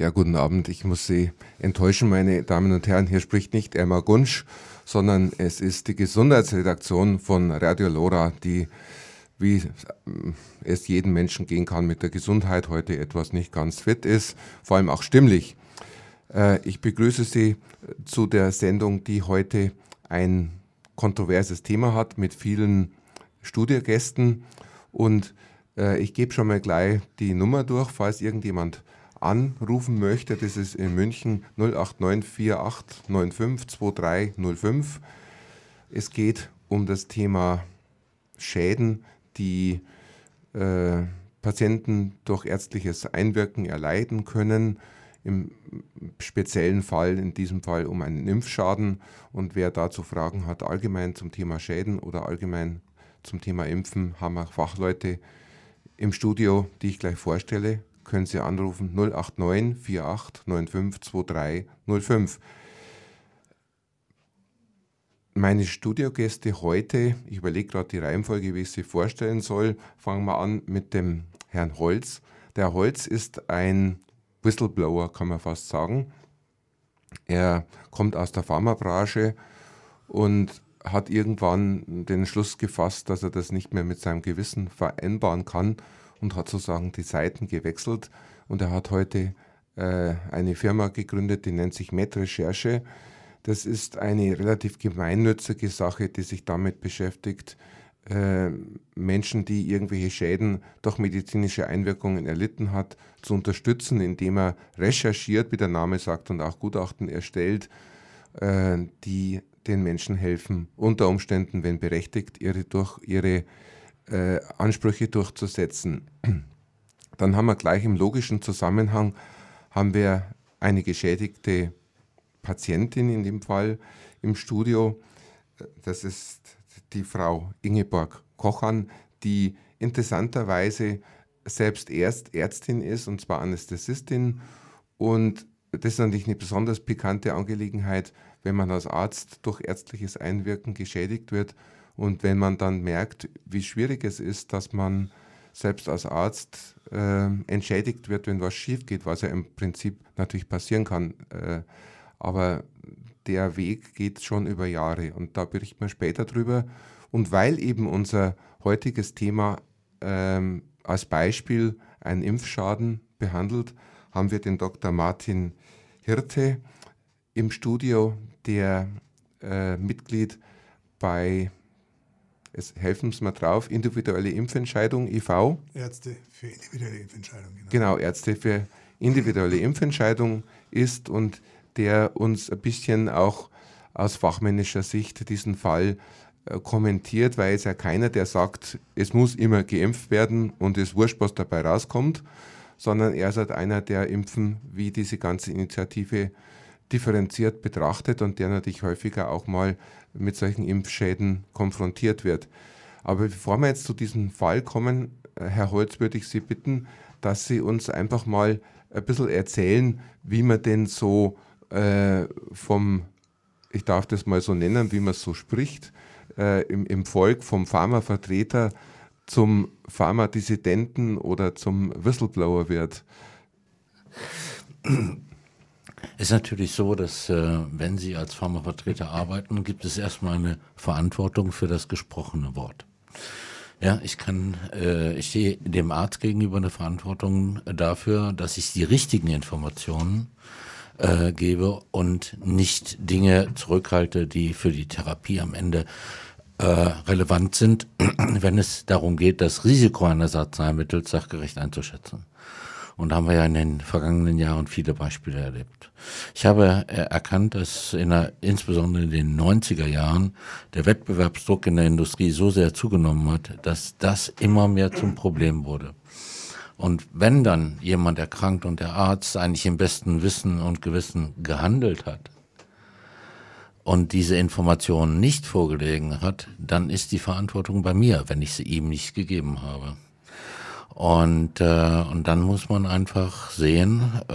Ja, guten Abend. Ich muss Sie enttäuschen, meine Damen und Herren. Hier spricht nicht Emma Gunsch, sondern es ist die Gesundheitsredaktion von Radio Lora, die, wie es jedem Menschen gehen kann mit der Gesundheit, heute etwas nicht ganz fit ist, vor allem auch stimmlich. Äh, ich begrüße Sie zu der Sendung, die heute ein kontroverses Thema hat mit vielen Studiogästen. Und äh, ich gebe schon mal gleich die Nummer durch, falls irgendjemand anrufen möchte, das ist in München 08948952305. Es geht um das Thema Schäden, die äh, Patienten durch ärztliches Einwirken erleiden können. Im speziellen Fall, in diesem Fall um einen Impfschaden. Und wer dazu Fragen hat, allgemein zum Thema Schäden oder allgemein zum Thema Impfen, haben wir Fachleute im Studio, die ich gleich vorstelle können Sie anrufen 089 48 95 23 05. Meine Studiogäste heute, ich überlege gerade die Reihenfolge, wie ich sie vorstellen soll. Fangen wir an mit dem Herrn Holz. Der Holz ist ein Whistleblower, kann man fast sagen. Er kommt aus der Pharmabranche und hat irgendwann den Schluss gefasst, dass er das nicht mehr mit seinem Gewissen vereinbaren kann und hat sozusagen die Seiten gewechselt. Und er hat heute äh, eine Firma gegründet, die nennt sich MedRecherche. Das ist eine relativ gemeinnützige Sache, die sich damit beschäftigt, äh, Menschen, die irgendwelche Schäden durch medizinische Einwirkungen erlitten hat, zu unterstützen, indem er recherchiert, wie der Name sagt, und auch Gutachten erstellt, äh, die den Menschen helfen, unter Umständen, wenn berechtigt, ihre, durch ihre äh, Ansprüche durchzusetzen. Dann haben wir gleich im logischen Zusammenhang haben wir eine geschädigte Patientin in dem Fall im Studio. Das ist die Frau Ingeborg Kochan, die interessanterweise selbst erst Ärztin ist und zwar Anästhesistin. Und das ist natürlich eine besonders pikante Angelegenheit, wenn man als Arzt durch ärztliches Einwirken geschädigt wird und wenn man dann merkt, wie schwierig es ist, dass man selbst als Arzt äh, entschädigt wird, wenn was schief geht, was ja im Prinzip natürlich passieren kann. Äh, aber der Weg geht schon über Jahre und da berichten wir später drüber. Und weil eben unser heutiges Thema ähm, als Beispiel einen Impfschaden behandelt, haben wir den Dr. Martin Hirte im Studio, der äh, Mitglied bei es helfen Sie mir drauf, individuelle Impfentscheidung e.V. Ärzte für individuelle Impfentscheidung. Genau. genau, Ärzte für individuelle Impfentscheidung ist und der uns ein bisschen auch aus fachmännischer Sicht diesen Fall äh, kommentiert, weil es ja keiner, der sagt, es muss immer geimpft werden und es wurscht, was dabei rauskommt, sondern er ist halt einer, der Impfen wie diese ganze Initiative differenziert betrachtet und der natürlich häufiger auch mal mit solchen Impfschäden konfrontiert wird. Aber bevor wir jetzt zu diesem Fall kommen, äh, Herr Holz, würde ich Sie bitten, dass Sie uns einfach mal ein bisschen erzählen, wie man denn so äh, vom, ich darf das mal so nennen, wie man so spricht, äh, im, im Volk vom Pharmavertreter zum Pharmadissidenten oder zum Whistleblower wird. Ist natürlich so, dass äh, wenn Sie als Pharmavertreter arbeiten, gibt es erstmal eine Verantwortung für das gesprochene Wort. Ja, ich kann, äh, ich stehe dem Arzt gegenüber eine Verantwortung dafür, dass ich die richtigen Informationen äh, gebe und nicht Dinge zurückhalte, die für die Therapie am Ende äh, relevant sind, wenn es darum geht, das Risiko eines Arzneimittels sachgerecht einzuschätzen. Und da haben wir ja in den vergangenen Jahren viele Beispiele erlebt. Ich habe erkannt, dass in der, insbesondere in den 90er Jahren der Wettbewerbsdruck in der Industrie so sehr zugenommen hat, dass das immer mehr zum Problem wurde. Und wenn dann jemand erkrankt und der Arzt eigentlich im besten Wissen und Gewissen gehandelt hat und diese Informationen nicht vorgelegen hat, dann ist die Verantwortung bei mir, wenn ich sie ihm nicht gegeben habe. Und, äh, und dann muss man einfach sehen, äh,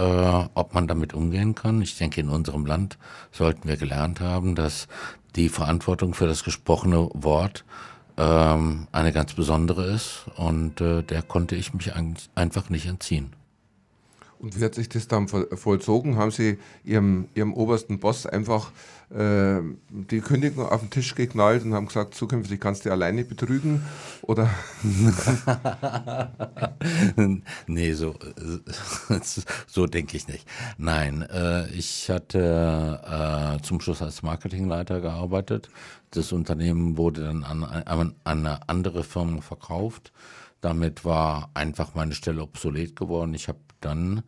ob man damit umgehen kann. Ich denke, in unserem Land sollten wir gelernt haben, dass die Verantwortung für das gesprochene Wort ähm, eine ganz besondere ist. Und äh, der konnte ich mich einfach nicht entziehen. Und wie hat sich das dann vollzogen? Haben Sie Ihrem, Ihrem obersten Boss einfach äh, die Kündigung auf den Tisch geknallt und haben gesagt, zukünftig kannst du alleine betrügen? Oder? nee, so, so denke ich nicht. Nein, äh, ich hatte äh, zum Schluss als Marketingleiter gearbeitet. Das Unternehmen wurde dann an, an eine andere Firma verkauft. Damit war einfach meine Stelle obsolet geworden. Ich habe dann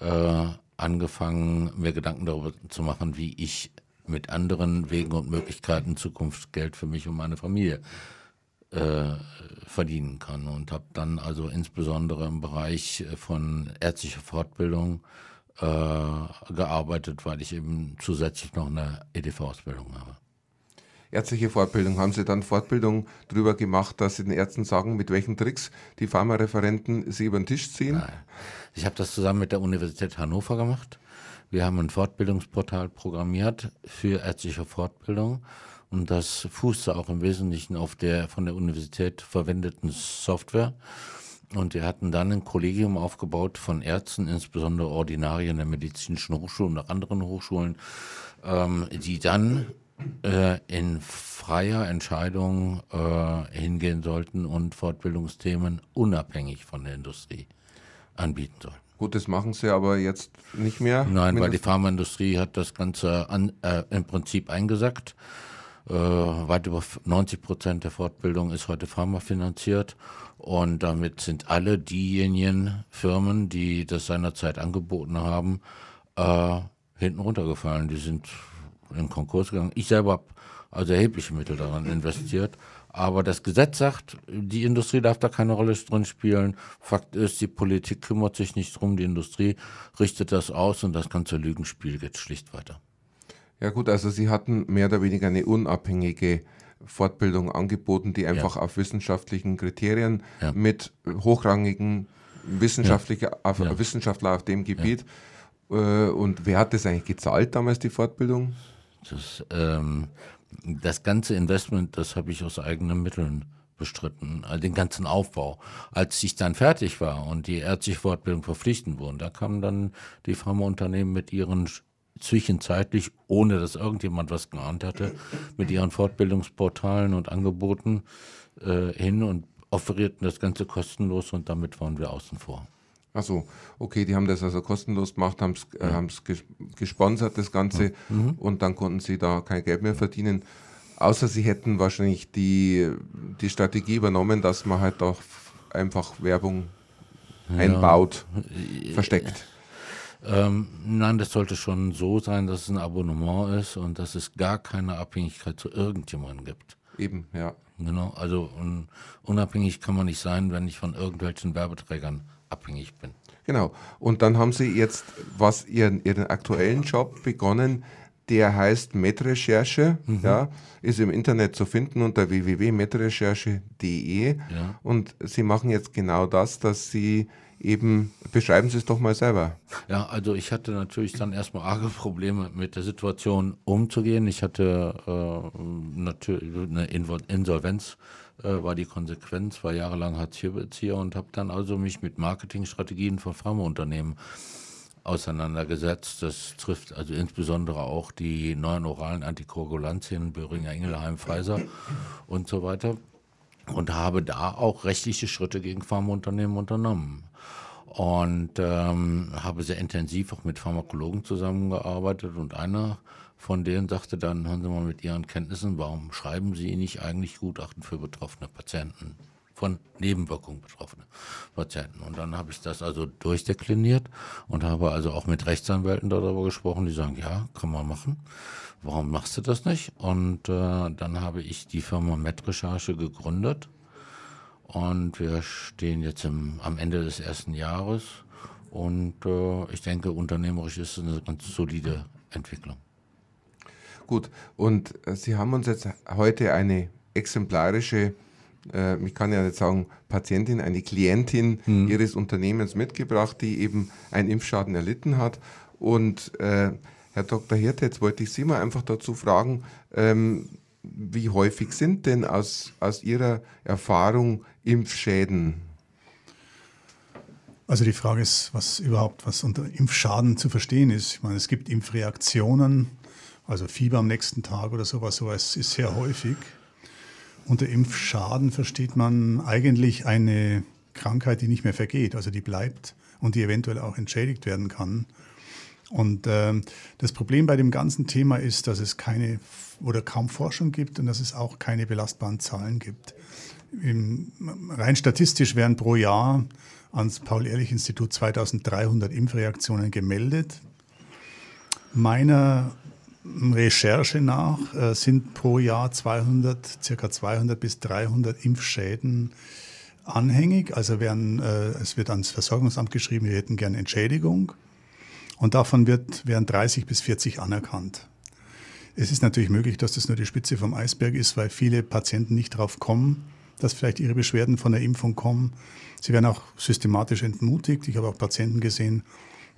äh, angefangen, mir Gedanken darüber zu machen, wie ich mit anderen Wegen und Möglichkeiten in Zukunft Geld für mich und meine Familie äh, verdienen kann. Und habe dann also insbesondere im Bereich von ärztlicher Fortbildung äh, gearbeitet, weil ich eben zusätzlich noch eine EDV-Ausbildung habe ärztliche Fortbildung. Haben Sie dann Fortbildung darüber gemacht, dass Sie den Ärzten sagen, mit welchen Tricks die Pharmareferenten Sie über den Tisch ziehen? Nein. Ich habe das zusammen mit der Universität Hannover gemacht. Wir haben ein Fortbildungsportal programmiert für ärztliche Fortbildung und das fußte auch im Wesentlichen auf der von der Universität verwendeten Software. Und wir hatten dann ein Kollegium aufgebaut von Ärzten, insbesondere Ordinarien der medizinischen Hochschulen und anderen Hochschulen, ähm, die dann äh, in freier Entscheidung äh, hingehen sollten und Fortbildungsthemen unabhängig von der Industrie anbieten sollten. Gut, das machen sie aber jetzt nicht mehr. Nein, weil die Pharmaindustrie hat das Ganze an, äh, im Prinzip eingesackt. Äh, weit über 90 Prozent der Fortbildung ist heute pharmafinanziert. Und damit sind alle diejenigen Firmen, die das seinerzeit angeboten haben, äh, hinten runtergefallen. Die sind in Konkurs gegangen. Ich selber habe also erhebliche Mittel daran investiert. Aber das Gesetz sagt, die Industrie darf da keine Rolle drin spielen. Fakt ist, die Politik kümmert sich nicht drum, die Industrie richtet das aus und das ganze Lügenspiel geht schlicht weiter. Ja gut, also Sie hatten mehr oder weniger eine unabhängige Fortbildung angeboten, die einfach ja. auf wissenschaftlichen Kriterien ja. mit hochrangigen Wissenschaftler, ja. Auf, Wissenschaftler auf dem Gebiet. Äh, und wer hat das eigentlich gezahlt damals, die Fortbildung? Das, ähm, das ganze Investment, das habe ich aus eigenen Mitteln bestritten, den ganzen Aufbau. Als ich dann fertig war und die ärztliche Fortbildung verpflichtend wurden, da kamen dann die Pharmaunternehmen mit ihren zwischenzeitlich, ohne dass irgendjemand was geahnt hatte, mit ihren Fortbildungsportalen und Angeboten äh, hin und offerierten das Ganze kostenlos und damit waren wir außen vor. Achso, okay, die haben das also kostenlos gemacht, haben es äh, mhm. gesponsert, das Ganze, mhm. und dann konnten sie da kein Geld mehr verdienen. Außer sie hätten wahrscheinlich die, die Strategie übernommen, dass man halt auch einfach Werbung ja. einbaut, versteckt. Ähm, nein, das sollte schon so sein, dass es ein Abonnement ist und dass es gar keine Abhängigkeit zu irgendjemandem gibt. Eben, ja. Genau, also un, unabhängig kann man nicht sein, wenn ich von irgendwelchen Werbeträgern abhängig bin. Genau. Und dann haben Sie jetzt was Ihren, Ihren aktuellen Job begonnen, der heißt Metrecherche, mhm. ja, ist im Internet zu finden unter www.metrecherche.de. Ja. Und Sie machen jetzt genau das, dass Sie eben, beschreiben Sie es doch mal selber. Ja, also ich hatte natürlich dann erstmal arge Probleme mit der Situation umzugehen. Ich hatte äh, natürlich eine Insolvenz äh, war die Konsequenz, war jahrelang Hartz-IV-Bezieher und habe dann also mich mit Marketingstrategien von Pharmaunternehmen auseinandergesetzt. Das trifft also insbesondere auch die neuen oralen Antikoagulantien, Böhringer Ingelheim, Pfizer und so weiter. Und habe da auch rechtliche Schritte gegen Pharmaunternehmen unternommen. Und ähm, habe sehr intensiv auch mit Pharmakologen zusammengearbeitet. Und einer von denen sagte dann, hören Sie mal mit Ihren Kenntnissen, warum schreiben Sie nicht eigentlich Gutachten für betroffene Patienten? Von Nebenwirkungen betroffene Patienten. Und dann habe ich das also durchdekliniert und habe also auch mit Rechtsanwälten darüber gesprochen, die sagen, ja, kann man machen. Warum machst du das nicht? Und äh, dann habe ich die Firma MedRecherche gegründet. Und wir stehen jetzt im, am Ende des ersten Jahres. Und äh, ich denke, unternehmerisch ist es eine ganz solide Entwicklung. Gut, und äh, Sie haben uns jetzt heute eine exemplarische, äh, ich kann ja nicht sagen Patientin, eine Klientin hm. Ihres Unternehmens mitgebracht, die eben einen Impfschaden erlitten hat. Und äh, Herr Dr. Hirte, jetzt wollte ich Sie mal einfach dazu fragen, ähm, wie häufig sind denn aus, aus Ihrer Erfahrung Impfschäden? Also die Frage ist, was überhaupt was unter Impfschaden zu verstehen ist. Ich meine, es gibt Impfreaktionen, also Fieber am nächsten Tag oder sowas, sowas ist sehr häufig. Unter Impfschaden versteht man eigentlich eine Krankheit, die nicht mehr vergeht, also die bleibt und die eventuell auch entschädigt werden kann. Und äh, das Problem bei dem ganzen Thema ist, dass es keine oder kaum Forschung gibt und dass es auch keine belastbaren Zahlen gibt. Im, rein statistisch werden pro Jahr ans Paul-Ehrlich-Institut 2300 Impfreaktionen gemeldet. Meiner Recherche nach äh, sind pro Jahr 200, circa 200 bis 300 Impfschäden anhängig. Also werden, äh, es wird ans Versorgungsamt geschrieben, wir hätten gerne Entschädigung. Und davon wird, werden 30 bis 40 anerkannt. Es ist natürlich möglich, dass das nur die Spitze vom Eisberg ist, weil viele Patienten nicht darauf kommen, dass vielleicht ihre Beschwerden von der Impfung kommen. Sie werden auch systematisch entmutigt. Ich habe auch Patienten gesehen,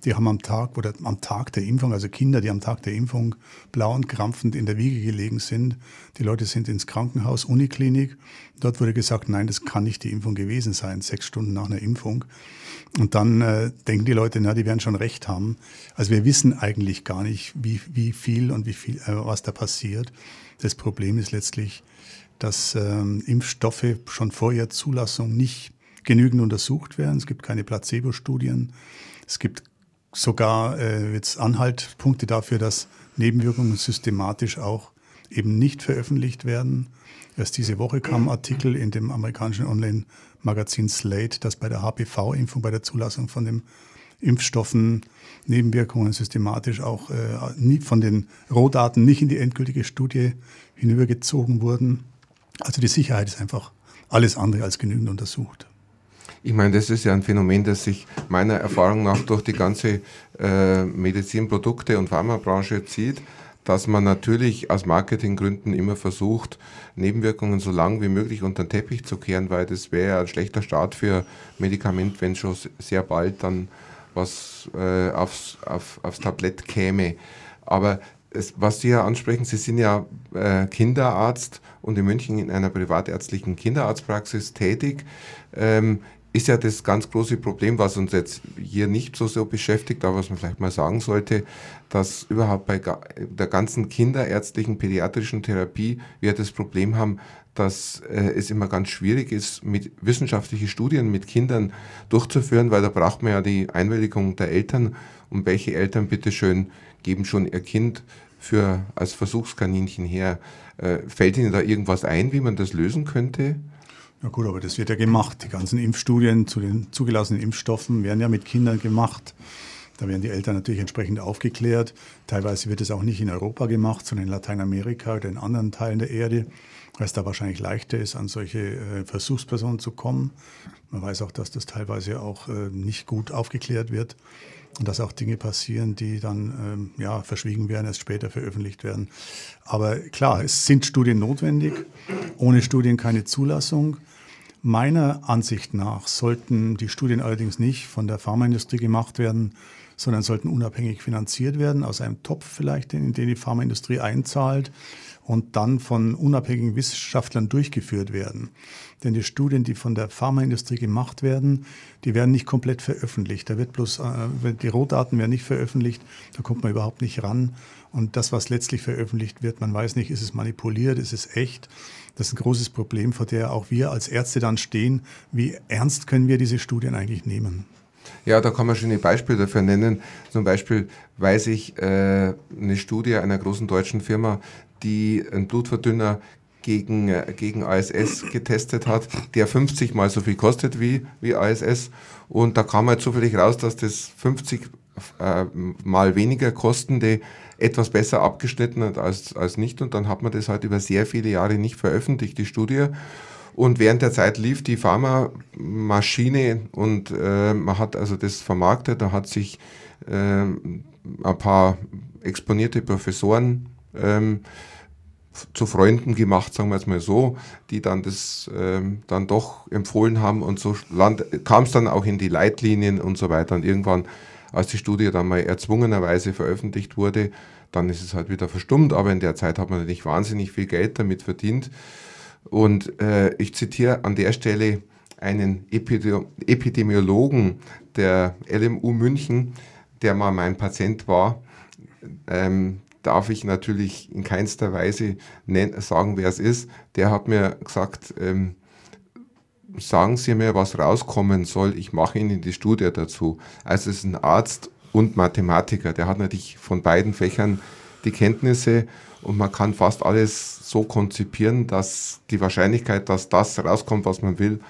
die haben am Tag oder am Tag der Impfung, also Kinder, die am Tag der Impfung blau und krampfend in der Wiege gelegen sind. Die Leute sind ins Krankenhaus, Uniklinik. Dort wurde gesagt, nein, das kann nicht die Impfung gewesen sein, sechs Stunden nach einer Impfung. Und dann äh, denken die Leute, na, die werden schon recht haben. Also wir wissen eigentlich gar nicht, wie, wie viel und wie viel, äh, was da passiert. Das Problem ist letztlich, dass ähm, Impfstoffe schon vor ihrer Zulassung nicht genügend untersucht werden. Es gibt keine Placebo-Studien. Es gibt sogar äh, jetzt Anhaltspunkte dafür, dass Nebenwirkungen systematisch auch eben nicht veröffentlicht werden. Erst diese Woche kam ein Artikel in dem amerikanischen Online-Magazin Slate, dass bei der HPV-Impfung, bei der Zulassung von den Impfstoffen Nebenwirkungen systematisch auch äh, von den Rohdaten nicht in die endgültige Studie hinübergezogen wurden. Also die Sicherheit ist einfach alles andere als genügend untersucht. Ich meine, das ist ja ein Phänomen, das sich meiner Erfahrung nach durch die ganze äh, Medizinprodukte- und Pharmabranche zieht, dass man natürlich aus Marketinggründen immer versucht, Nebenwirkungen so lang wie möglich unter den Teppich zu kehren, weil das wäre ein schlechter Start für Medikament, wenn schon sehr bald dann was äh, aufs, auf, aufs Tablett käme. Aber es, was Sie ja ansprechen, Sie sind ja äh, Kinderarzt und in München in einer privatärztlichen Kinderarztpraxis tätig. Ähm, ist ja das ganz große Problem, was uns jetzt hier nicht so, so beschäftigt, aber was man vielleicht mal sagen sollte, dass überhaupt bei der ganzen kinderärztlichen pädiatrischen Therapie wir das Problem haben, dass äh, es immer ganz schwierig ist, mit wissenschaftliche Studien mit Kindern durchzuführen, weil da braucht man ja die Einwilligung der Eltern. Und welche Eltern bitteschön geben schon ihr Kind für als Versuchskaninchen her? Äh, fällt Ihnen da irgendwas ein, wie man das lösen könnte? Ja gut, aber das wird ja gemacht. Die ganzen Impfstudien zu den zugelassenen Impfstoffen werden ja mit Kindern gemacht. Da werden die Eltern natürlich entsprechend aufgeklärt. Teilweise wird es auch nicht in Europa gemacht, sondern in Lateinamerika oder in anderen Teilen der Erde, weil es da wahrscheinlich leichter ist, an solche äh, Versuchspersonen zu kommen. Man weiß auch, dass das teilweise auch äh, nicht gut aufgeklärt wird und dass auch Dinge passieren, die dann ähm, ja, verschwiegen werden, erst später veröffentlicht werden. Aber klar, es sind Studien notwendig. Ohne Studien keine Zulassung. Meiner Ansicht nach sollten die Studien allerdings nicht von der Pharmaindustrie gemacht werden, sondern sollten unabhängig finanziert werden, aus einem Topf vielleicht, in den die Pharmaindustrie einzahlt und dann von unabhängigen Wissenschaftlern durchgeführt werden. Denn die Studien, die von der Pharmaindustrie gemacht werden, die werden nicht komplett veröffentlicht. Da wird bloß, äh, die Rohdaten werden nicht veröffentlicht, da kommt man überhaupt nicht ran. Und das, was letztlich veröffentlicht wird, man weiß nicht, ist es manipuliert, ist es echt. Das ist ein großes Problem, vor der auch wir als Ärzte dann stehen. Wie ernst können wir diese Studien eigentlich nehmen? Ja, da kann man schöne Beispiele dafür nennen. Zum Beispiel weiß ich äh, eine Studie einer großen deutschen Firma, die einen Blutverdünner gegen, äh, gegen ASS getestet hat, der 50 mal so viel kostet wie, wie ASS. Und da kam halt zufällig raus, dass das 50 äh, mal weniger kostende etwas besser abgeschnitten hat als, als nicht. Und dann hat man das halt über sehr viele Jahre nicht veröffentlicht, die Studie. Und während der Zeit lief die Pharmamaschine und äh, man hat also das vermarktet, da hat sich äh, ein paar exponierte Professoren ähm, zu Freunden gemacht, sagen wir es mal so, die dann das ähm, dann doch empfohlen haben und so kam es dann auch in die Leitlinien und so weiter. Und irgendwann, als die Studie dann mal erzwungenerweise veröffentlicht wurde, dann ist es halt wieder verstummt, aber in der Zeit hat man natürlich wahnsinnig viel Geld damit verdient. Und äh, ich zitiere an der Stelle einen Epidemiologen der LMU München, der mal mein Patient war, ähm, darf ich natürlich in keinster Weise sagen, wer es ist. Der hat mir gesagt, ähm, sagen Sie mir, was rauskommen soll, ich mache Ihnen die Studie dazu. Also es ist ein Arzt und Mathematiker, der hat natürlich von beiden Fächern die Kenntnisse und man kann fast alles so konzipieren, dass die Wahrscheinlichkeit, dass das rauskommt, was man will,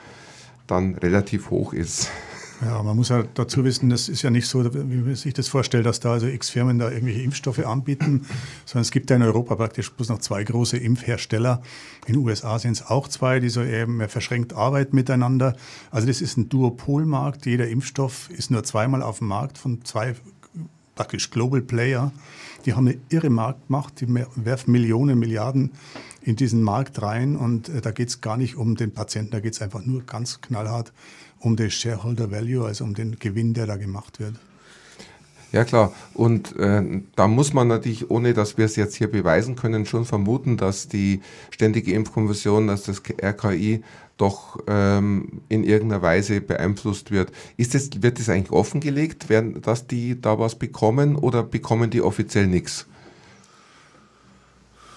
dann relativ hoch ist. Ja, man muss ja dazu wissen, das ist ja nicht so, wie man sich das vorstellt, dass da also x Firmen da irgendwelche Impfstoffe anbieten, sondern es gibt ja in Europa praktisch bloß noch zwei große Impfhersteller. In den USA sind es auch zwei, die so eben mehr verschränkt arbeiten miteinander. Also das ist ein Duopolmarkt. Jeder Impfstoff ist nur zweimal auf dem Markt von zwei praktisch Global Player. Die haben eine irre Marktmacht, die werfen Millionen, Milliarden in diesen Markt rein und äh, da geht es gar nicht um den Patienten, da geht es einfach nur ganz knallhart um den Shareholder Value, also um den Gewinn, der da gemacht wird. Ja klar, und äh, da muss man natürlich, ohne dass wir es jetzt hier beweisen können, schon vermuten, dass die Ständige Impfkommission, dass das RKI doch ähm, in irgendeiner Weise beeinflusst wird. Ist das, wird das eigentlich offengelegt, werden, dass die da was bekommen oder bekommen die offiziell nichts?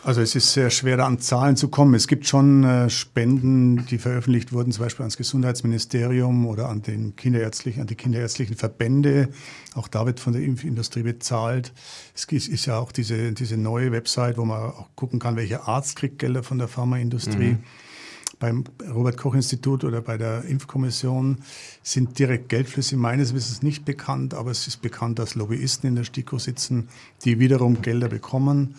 Also es ist sehr schwer, da an Zahlen zu kommen. Es gibt schon äh, Spenden, die veröffentlicht wurden, zum Beispiel ans Gesundheitsministerium oder an, den kinderärztlichen, an die kinderärztlichen Verbände. Auch da wird von der Impfindustrie bezahlt. Es ist ja auch diese, diese neue Website, wo man auch gucken kann, welcher Arzt kriegt Gelder von der Pharmaindustrie. Mhm. Beim Robert Koch Institut oder bei der Impfkommission sind direkt Geldflüsse meines Wissens nicht bekannt, aber es ist bekannt, dass Lobbyisten in der STIKO sitzen, die wiederum Gelder bekommen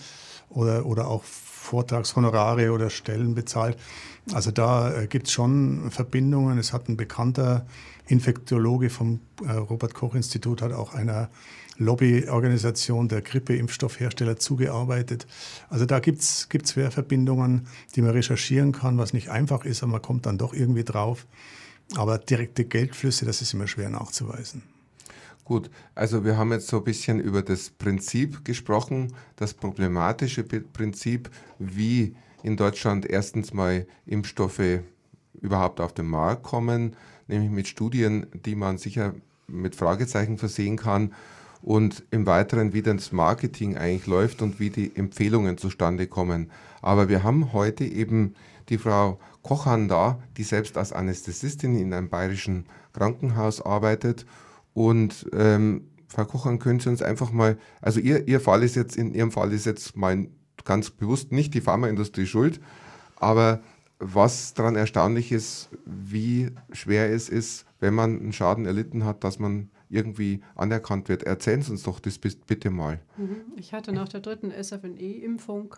oder, oder auch Vortragshonorare oder Stellen bezahlt. Also da äh, gibt es schon Verbindungen. Es hat ein bekannter Infektiologe vom äh, Robert Koch Institut, hat auch einer Lobbyorganisation der Grippeimpfstoffhersteller zugearbeitet. Also da gibt es Verbindungen, die man recherchieren kann, was nicht einfach ist, aber man kommt dann doch irgendwie drauf. Aber direkte Geldflüsse, das ist immer schwer nachzuweisen. Gut, also wir haben jetzt so ein bisschen über das Prinzip gesprochen, das problematische Prinzip, wie in Deutschland erstens mal Impfstoffe überhaupt auf den Markt kommen, nämlich mit Studien, die man sicher mit Fragezeichen versehen kann und im Weiteren, wie das Marketing eigentlich läuft und wie die Empfehlungen zustande kommen. Aber wir haben heute eben die Frau Kochan da, die selbst als Anästhesistin in einem bayerischen Krankenhaus arbeitet und ähm, Frau Kochern, können Sie uns einfach mal, also Ihr, Ihr Fall ist jetzt, in Ihrem Fall ist jetzt mein ganz bewusst nicht die Pharmaindustrie schuld, aber was daran erstaunlich ist, wie schwer es ist, wenn man einen Schaden erlitten hat, dass man irgendwie anerkannt wird. Erzählen Sie uns doch das bitte mal. Mhm. Ich hatte nach der dritten SFNE-Impfung.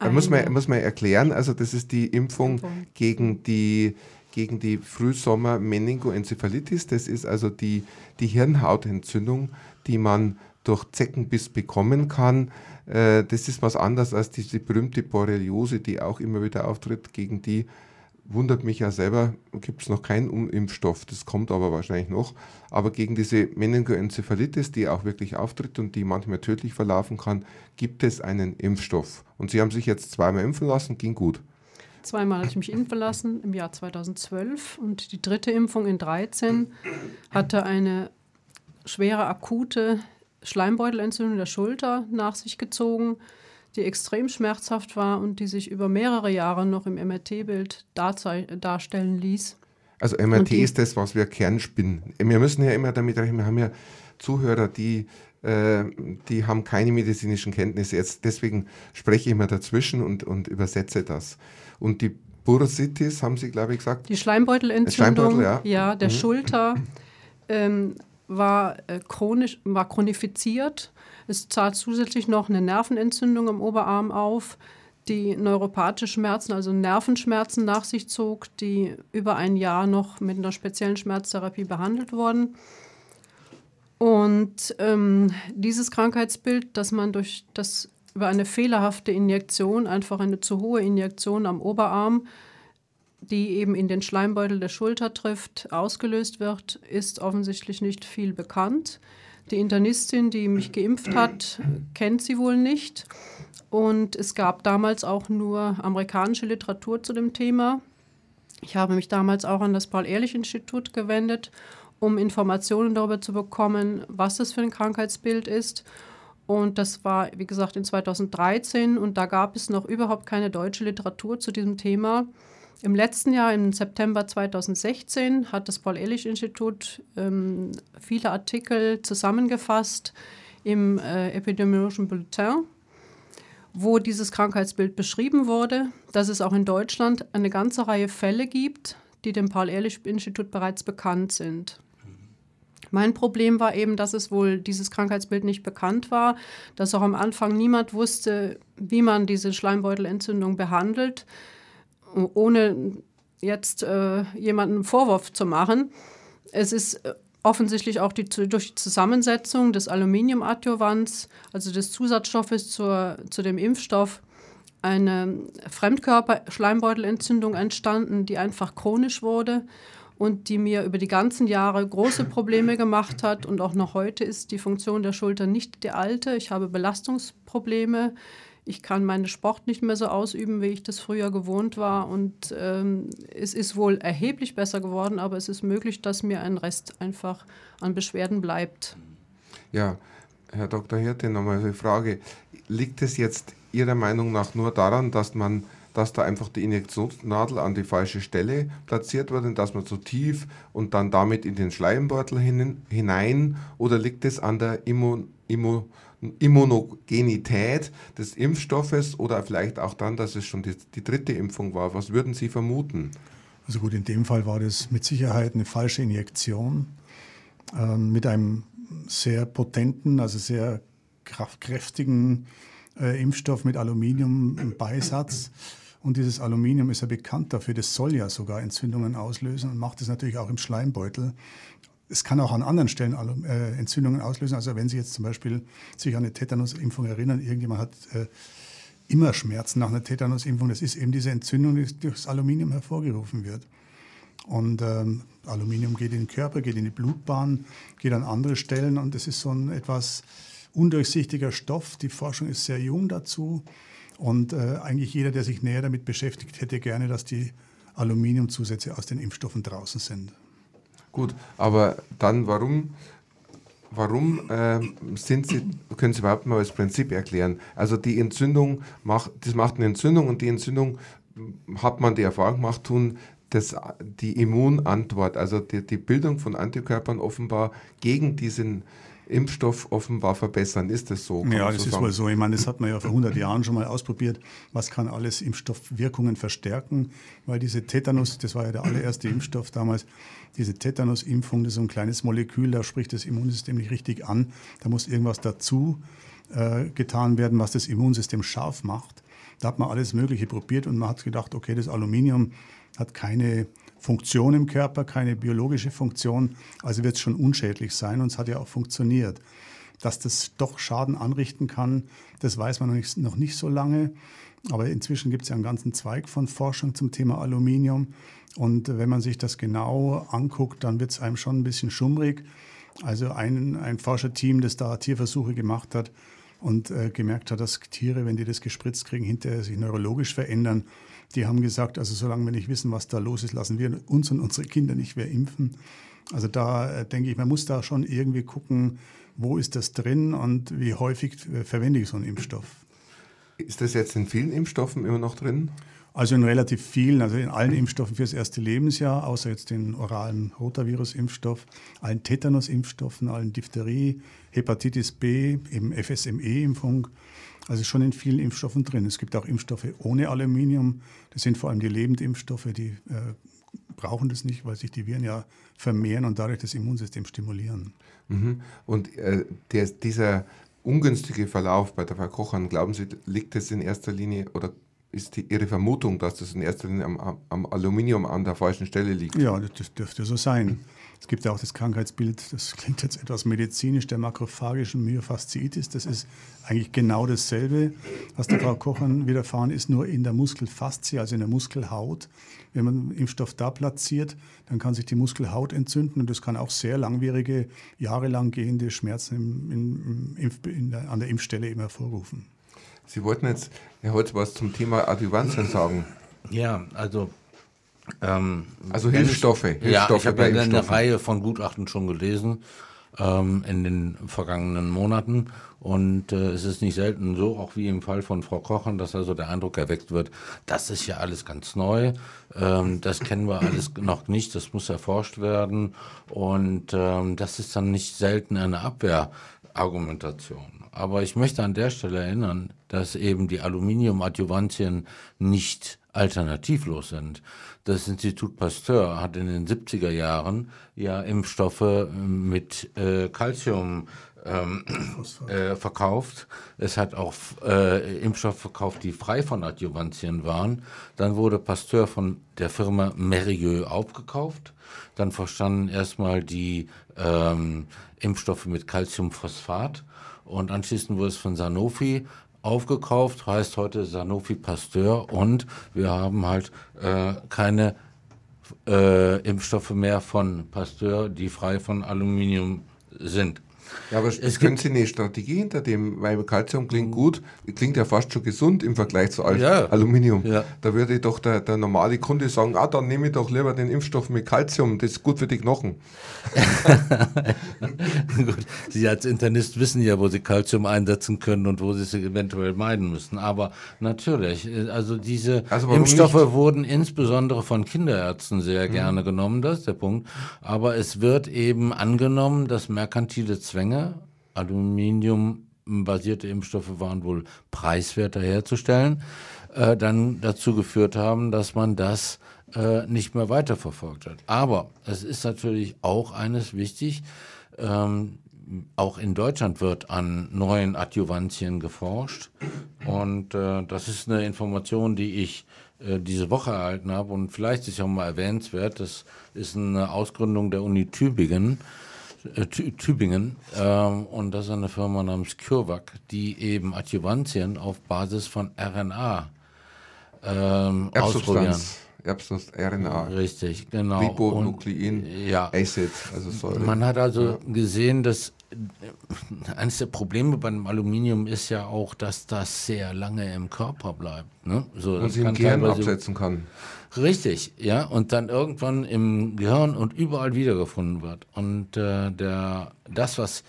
Äh, muss man, muss man erklären, also das ist die Impfung, Impfung. gegen die gegen die Frühsommer-Meningoenzephalitis. Das ist also die, die Hirnhautentzündung, die man durch Zeckenbiss bekommen kann. Äh, das ist was anderes als diese berühmte Borreliose, die auch immer wieder auftritt. Gegen die wundert mich ja selber, gibt es noch keinen Impfstoff. Das kommt aber wahrscheinlich noch. Aber gegen diese Meningoenzephalitis, die auch wirklich auftritt und die manchmal tödlich verlaufen kann, gibt es einen Impfstoff. Und Sie haben sich jetzt zweimal impfen lassen, ging gut. Zweimal hatte ich mich impfen lassen im Jahr 2012 und die dritte Impfung in 2013 hatte eine schwere akute Schleimbeutelentzündung der Schulter nach sich gezogen, die extrem schmerzhaft war und die sich über mehrere Jahre noch im MRT-Bild darstellen ließ. Also MRT ist das, was wir Kernspinnen. Wir müssen ja immer damit rechnen, wir haben ja Zuhörer, die äh, die haben keine medizinischen Kenntnisse. Jetzt, deswegen spreche ich immer dazwischen und, und übersetze das. Und die Bursitis, haben Sie, glaube ich, gesagt? Die Schleimbeutelentzündung Schleimbeutel, ja. ja. der mhm. Schulter ähm, war, äh, chronisch, war chronifiziert. Es zahlt zusätzlich noch eine Nervenentzündung am Oberarm auf, die neuropathische Schmerzen, also Nervenschmerzen nach sich zog, die über ein Jahr noch mit einer speziellen Schmerztherapie behandelt wurden. Und ähm, dieses Krankheitsbild, dass man durch das über eine fehlerhafte Injektion, einfach eine zu hohe Injektion am Oberarm, die eben in den Schleimbeutel der Schulter trifft, ausgelöst wird, ist offensichtlich nicht viel bekannt. Die Internistin, die mich geimpft hat, kennt sie wohl nicht. Und es gab damals auch nur amerikanische Literatur zu dem Thema. Ich habe mich damals auch an das Paul-Ehrlich-Institut gewendet, um Informationen darüber zu bekommen, was das für ein Krankheitsbild ist. Und das war, wie gesagt, in 2013 und da gab es noch überhaupt keine deutsche Literatur zu diesem Thema. Im letzten Jahr, im September 2016, hat das Paul-Ehrlich-Institut ähm, viele Artikel zusammengefasst im äh, Epidemiologischen Bulletin, wo dieses Krankheitsbild beschrieben wurde, dass es auch in Deutschland eine ganze Reihe Fälle gibt, die dem Paul-Ehrlich-Institut bereits bekannt sind. Mein Problem war eben, dass es wohl dieses Krankheitsbild nicht bekannt war, dass auch am Anfang niemand wusste, wie man diese Schleimbeutelentzündung behandelt, ohne jetzt äh, jemanden Vorwurf zu machen. Es ist äh, offensichtlich auch die, durch die Zusammensetzung des Aluminiumadjuvants, also des Zusatzstoffes zur, zu dem Impfstoff, eine Fremdkörper-Schleimbeutelentzündung entstanden, die einfach chronisch wurde und die mir über die ganzen Jahre große Probleme gemacht hat. Und auch noch heute ist die Funktion der Schulter nicht die alte. Ich habe Belastungsprobleme. Ich kann meinen Sport nicht mehr so ausüben, wie ich das früher gewohnt war. Und ähm, es ist wohl erheblich besser geworden, aber es ist möglich, dass mir ein Rest einfach an Beschwerden bleibt. Ja, Herr Dr. Hirte, nochmal eine Frage. Liegt es jetzt Ihrer Meinung nach nur daran, dass man dass da einfach die Injektionsnadel an die falsche Stelle platziert und dass man zu tief und dann damit in den Schleimbeutel hin, hinein oder liegt es an der Immun, Immun, Immunogenität des Impfstoffes oder vielleicht auch dann, dass es schon die, die dritte Impfung war? Was würden Sie vermuten? Also gut, in dem Fall war das mit Sicherheit eine falsche Injektion äh, mit einem sehr potenten, also sehr kraftkräftigen äh, Impfstoff mit Aluminium im Beisatz. Und dieses Aluminium ist ja bekannt dafür, das soll ja sogar Entzündungen auslösen und macht es natürlich auch im Schleimbeutel. Es kann auch an anderen Stellen äh, Entzündungen auslösen. Also wenn Sie jetzt zum Beispiel sich an eine Tetanusimpfung erinnern, irgendjemand hat äh, immer Schmerzen nach einer Tetanusimpfung, das ist eben diese Entzündung, die durch das Aluminium hervorgerufen wird. Und ähm, Aluminium geht in den Körper, geht in die Blutbahn, geht an andere Stellen und es ist so ein etwas undurchsichtiger Stoff. Die Forschung ist sehr jung dazu. Und äh, eigentlich jeder, der sich näher damit beschäftigt, hätte gerne, dass die Aluminiumzusätze aus den Impfstoffen draußen sind. Gut, aber dann warum, warum äh, sind Sie, können Sie überhaupt mal das Prinzip erklären? Also die Entzündung macht, das macht eine Entzündung und die Entzündung hat man die Erfahrung gemacht, tun das, die Immunantwort, also die, die Bildung von Antikörpern offenbar gegen diesen Impfstoff offenbar verbessern. Ist das so? Ja, das so ist wohl so. Ich meine, das hat man ja vor 100 Jahren schon mal ausprobiert. Was kann alles Impfstoffwirkungen verstärken? Weil diese Tetanus, das war ja der allererste Impfstoff damals, diese Tetanus-Impfung, das ist so ein kleines Molekül, da spricht das Immunsystem nicht richtig an. Da muss irgendwas dazu äh, getan werden, was das Immunsystem scharf macht. Da hat man alles Mögliche probiert und man hat gedacht, okay, das Aluminium hat keine Funktion im Körper, keine biologische Funktion, also wird es schon unschädlich sein und es hat ja auch funktioniert. Dass das doch Schaden anrichten kann, das weiß man noch nicht, noch nicht so lange. Aber inzwischen gibt es ja einen ganzen Zweig von Forschung zum Thema Aluminium. Und wenn man sich das genau anguckt, dann wird es einem schon ein bisschen schummrig. Also ein, ein Forscherteam, das da Tierversuche gemacht hat und äh, gemerkt hat, dass Tiere, wenn die das gespritzt kriegen, hinterher sich neurologisch verändern. Die haben gesagt, also solange wir nicht wissen, was da los ist, lassen wir uns und unsere Kinder nicht mehr impfen. Also da äh, denke ich, man muss da schon irgendwie gucken, wo ist das drin und wie häufig äh, verwende ich so einen Impfstoff. Ist das jetzt in vielen Impfstoffen immer noch drin? Also in relativ vielen, also in allen Impfstoffen fürs erste Lebensjahr, außer jetzt den oralen Rotavirus-Impfstoff, allen Tetanus-Impfstoffen, allen Diphtherie, Hepatitis B, eben FSME-Impfung, also schon in vielen Impfstoffen drin. Es gibt auch Impfstoffe ohne Aluminium. Das sind vor allem die Lebendimpfstoffe, die äh, brauchen das nicht, weil sich die Viren ja vermehren und dadurch das Immunsystem stimulieren. Mhm. Und äh, der, dieser ungünstige Verlauf bei der Frau glauben Sie, liegt das in erster Linie oder ist die, Ihre Vermutung, dass das in erster Linie am, am, Aluminium an der falschen Stelle liegt? Ja, das dürfte so sein. Es gibt ja auch das Krankheitsbild, das klingt jetzt etwas medizinisch, der makrophagischen Myofasziitis. Das ist eigentlich genau dasselbe, was der Frau Kochern widerfahren ist, nur in der Muskelfaszie, also in der Muskelhaut. Wenn man Impfstoff da platziert, dann kann sich die Muskelhaut entzünden und das kann auch sehr langwierige, jahrelang gehende Schmerzen im, im, im, an der Impfstelle eben hervorrufen. Sie wollten jetzt, Herr Holz, was zum Thema Adjuvantien sagen. Ja, also Ähm, also Hilfsstoffe. Hilfsstoffe ja, ich habe ja eine Reihe von Gutachten schon gelesen ähm, in den vergangenen Monaten. Und äh, es ist nicht selten so, auch wie im Fall von Frau Kochen, dass also der Eindruck erweckt wird, das ist ja alles ganz neu, ähm, das kennen wir alles noch nicht, das muss erforscht werden. Und ähm, das ist dann nicht selten eine Abwehrargumentation. Aber ich möchte an der Stelle erinnern, dass eben die Aluminiumadjuvantien nicht alternativlos sind. Das Institut Pasteur hat in den 70er Jahren ja Impfstoffe mit äh, Calcium ähm, äh, verkauft. Es hat auch äh, Impfstoffe verkauft, die frei von Adjuvantien waren. Dann wurde Pasteur von der Firma Merieux aufgekauft. Dann verstanden erstmal die ähm, Impfstoffe mit Calciumphosphat. Und anschließend wurde es von Sanofi aufgekauft, heißt heute Sanofi Pasteur und wir haben halt äh, keine äh, Impfstoffe mehr von Pasteur, die frei von Aluminium sind. Ja, aber es können Sie eine Strategie hinter dem, weil Calcium klingt gut, klingt ja fast schon gesund im Vergleich zu Al ja. Aluminium. Ja. Da würde doch der, der normale Kunde sagen, ah, dann nehme ich doch lieber den Impfstoff mit Calcium, das ist gut für die Knochen. gut. Sie als Internist wissen ja, wo Sie Calcium einsetzen können und wo Sie es eventuell meiden müssen. Aber natürlich, also diese also Impfstoffe nicht? wurden insbesondere von Kinderärzten sehr mhm. gerne genommen, das ist der Punkt. Aber es wird eben angenommen, dass merkantile Zwecke Zwänge. Aluminiumbasierte Impfstoffe waren wohl preiswerter herzustellen, äh, dann dazu geführt haben, dass man das äh, nicht mehr weiterverfolgt hat. Aber es ist natürlich auch eines wichtig, ähm, auch in Deutschland wird an neuen Adjuvantien geforscht. Und äh, das ist eine Information, die ich äh, diese Woche erhalten habe. Und vielleicht ist ja mal erwähnenswert, das ist eine Ausgründung der Uni Tübingen. Äh, Tübingen ähm, und das ist eine Firma namens CureVac, die eben Adjuvantien auf Basis von RNA ähm, ausprobieren. Erbsubstanz, RNA. Richtig, genau. Ribonuklein, ja. Acid, also Säure. Man hat also ja. gesehen, dass äh, eines der Probleme beim Aluminium ist ja auch, dass das sehr lange im Körper bleibt. Ne? So, und sich im Gehirn absetzen kann. Richtig, ja, und dann irgendwann im Gehirn und überall wiedergefunden wird. Und äh, der, das, was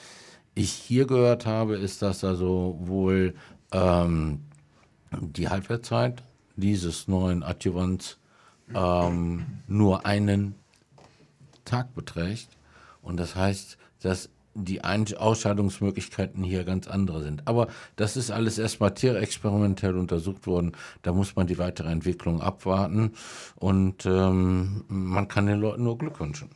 ich hier gehört habe, ist, dass also wohl ähm, die Halbwertszeit dieses neuen Adjuvants ähm, nur einen Tag beträgt. Und das heißt, dass die Ausscheidungsmöglichkeiten hier ganz andere sind. Aber das ist alles erstmal tierexperimentell untersucht worden. Da muss man die weitere Entwicklung abwarten und ähm, man kann den Leuten nur Glück wünschen.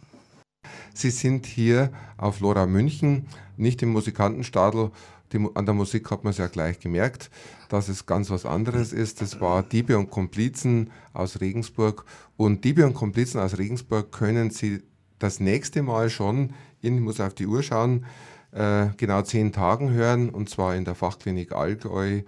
Sie sind hier auf Lora München, nicht im Musikantenstadel. Die, an der Musik hat man es ja gleich gemerkt, dass es ganz was anderes ist. Das war Diebe und Komplizen aus Regensburg. Und Diebe und Komplizen aus Regensburg können Sie das nächste Mal schon in, ich muss auf die Uhr schauen, äh, genau zehn Tagen hören, und zwar in der Fachklinik Allgäu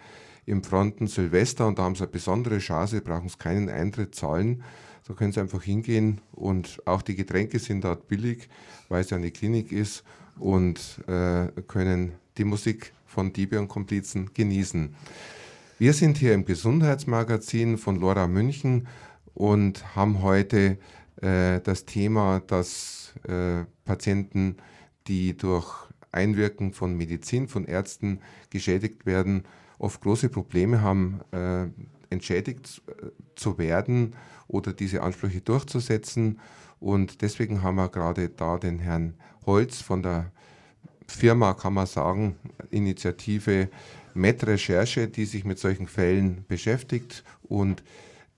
im Fronten Silvester. Und da haben Sie eine besondere Chance, brauchen Sie keinen Eintritt zahlen. Da können Sie einfach hingehen und auch die Getränke sind dort billig, weil es ja eine Klinik ist und äh, können die Musik von Diebe und Komplizen genießen. Wir sind hier im Gesundheitsmagazin von Lora München und haben heute äh, das Thema, dass äh, Patienten, die durch Einwirken von Medizin, von Ärzten geschädigt werden, oft große Probleme haben, äh, entschädigt äh, zu werden oder diese Ansprüche durchzusetzen. Und deswegen haben wir gerade da den Herrn Holz von der Firma, kann man sagen, Initiative Met Recherche, die sich mit solchen Fällen beschäftigt und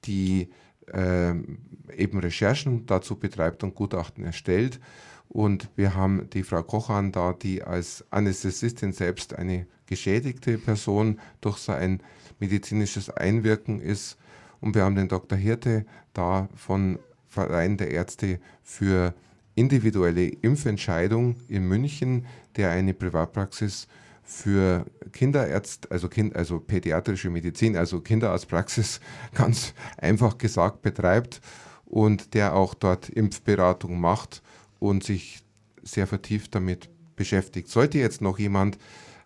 die eben Recherchen dazu betreibt und Gutachten erstellt. Und wir haben die Frau Kochan da, die als Anästhesistin selbst eine geschädigte Person durch so ein medizinisches Einwirken ist. Und wir haben den Dr. Hirte da von Verein der Ärzte für individuelle Impfentscheidung in München, der eine Privatpraxis für Kinderärzt, also, kind, also pädiatrische Medizin, also Kinderarztpraxis ganz einfach gesagt betreibt und der auch dort Impfberatung macht und sich sehr vertieft damit beschäftigt. Sollte jetzt noch jemand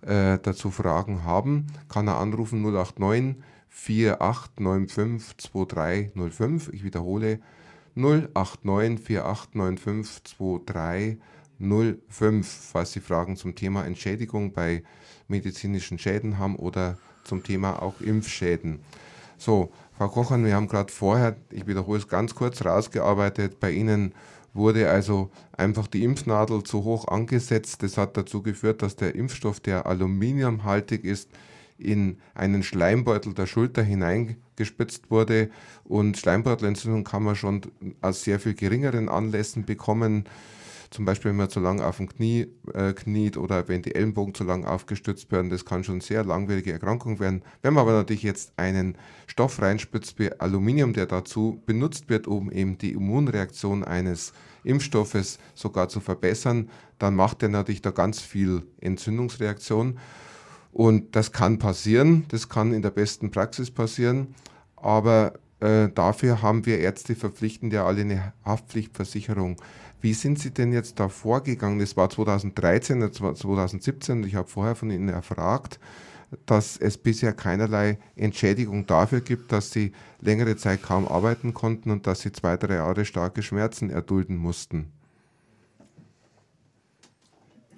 äh, dazu Fragen haben, kann er anrufen 089 4895 2305. Ich wiederhole 089 4895 2305, falls Sie Fragen zum Thema Entschädigung bei medizinischen Schäden haben oder zum Thema auch Impfschäden. So, Frau Kochern, wir haben gerade vorher, ich wiederhole es ganz kurz, rausgearbeitet, bei Ihnen wurde also einfach die Impfnadel zu hoch angesetzt. Das hat dazu geführt, dass der Impfstoff, der aluminiumhaltig ist, in einen Schleimbeutel der Schulter hineingespitzt wurde. Und Schleimbeutelentzündung kann man schon aus sehr viel geringeren Anlässen bekommen. Zum Beispiel, wenn man zu lange auf dem Knie äh, kniet oder wenn die Ellenbogen zu lang aufgestützt werden, das kann schon sehr langwierige Erkrankung werden. Wenn man aber natürlich jetzt einen Stoff reinspitzt wie Aluminium, der dazu benutzt wird, um eben die Immunreaktion eines Impfstoffes sogar zu verbessern, dann macht er natürlich da ganz viel Entzündungsreaktion. Und das kann passieren, das kann in der besten Praxis passieren, aber äh, dafür haben wir Ärzte verpflichtend ja alle eine Haftpflichtversicherung. Wie sind Sie denn jetzt da vorgegangen? Das war 2013, das war 2017 und ich habe vorher von Ihnen erfragt, dass es bisher keinerlei Entschädigung dafür gibt, dass Sie längere Zeit kaum arbeiten konnten und dass Sie zwei, drei Jahre starke Schmerzen erdulden mussten.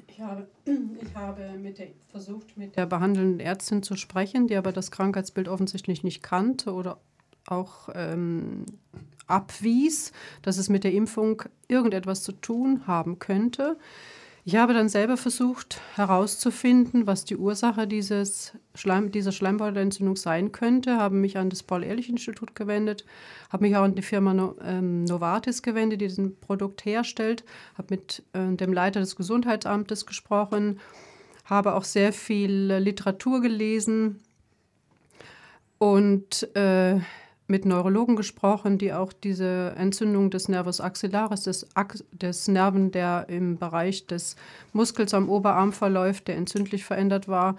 Ich habe, ich habe mit der, versucht, mit der behandelnden Ärztin zu sprechen, die aber das Krankheitsbild offensichtlich nicht kannte oder auch ähm, abwies, dass es mit der Impfung irgendetwas zu tun haben könnte. Ich habe dann selber versucht herauszufinden, was die Ursache dieses Schleim, dieser Schleimbeutelentzündung sein könnte, habe mich an das Paul-Ehrlich-Institut gewendet, habe mich auch an die Firma no, ähm, Novartis gewendet, die diesen Produkt herstellt, habe mit äh, dem Leiter des Gesundheitsamtes gesprochen, habe auch sehr viel Literatur gelesen und äh, mit Neurologen gesprochen, die auch diese Entzündung des Nervus axillaris, des, des Nerven, der im Bereich des Muskels am Oberarm verläuft, der entzündlich verändert war,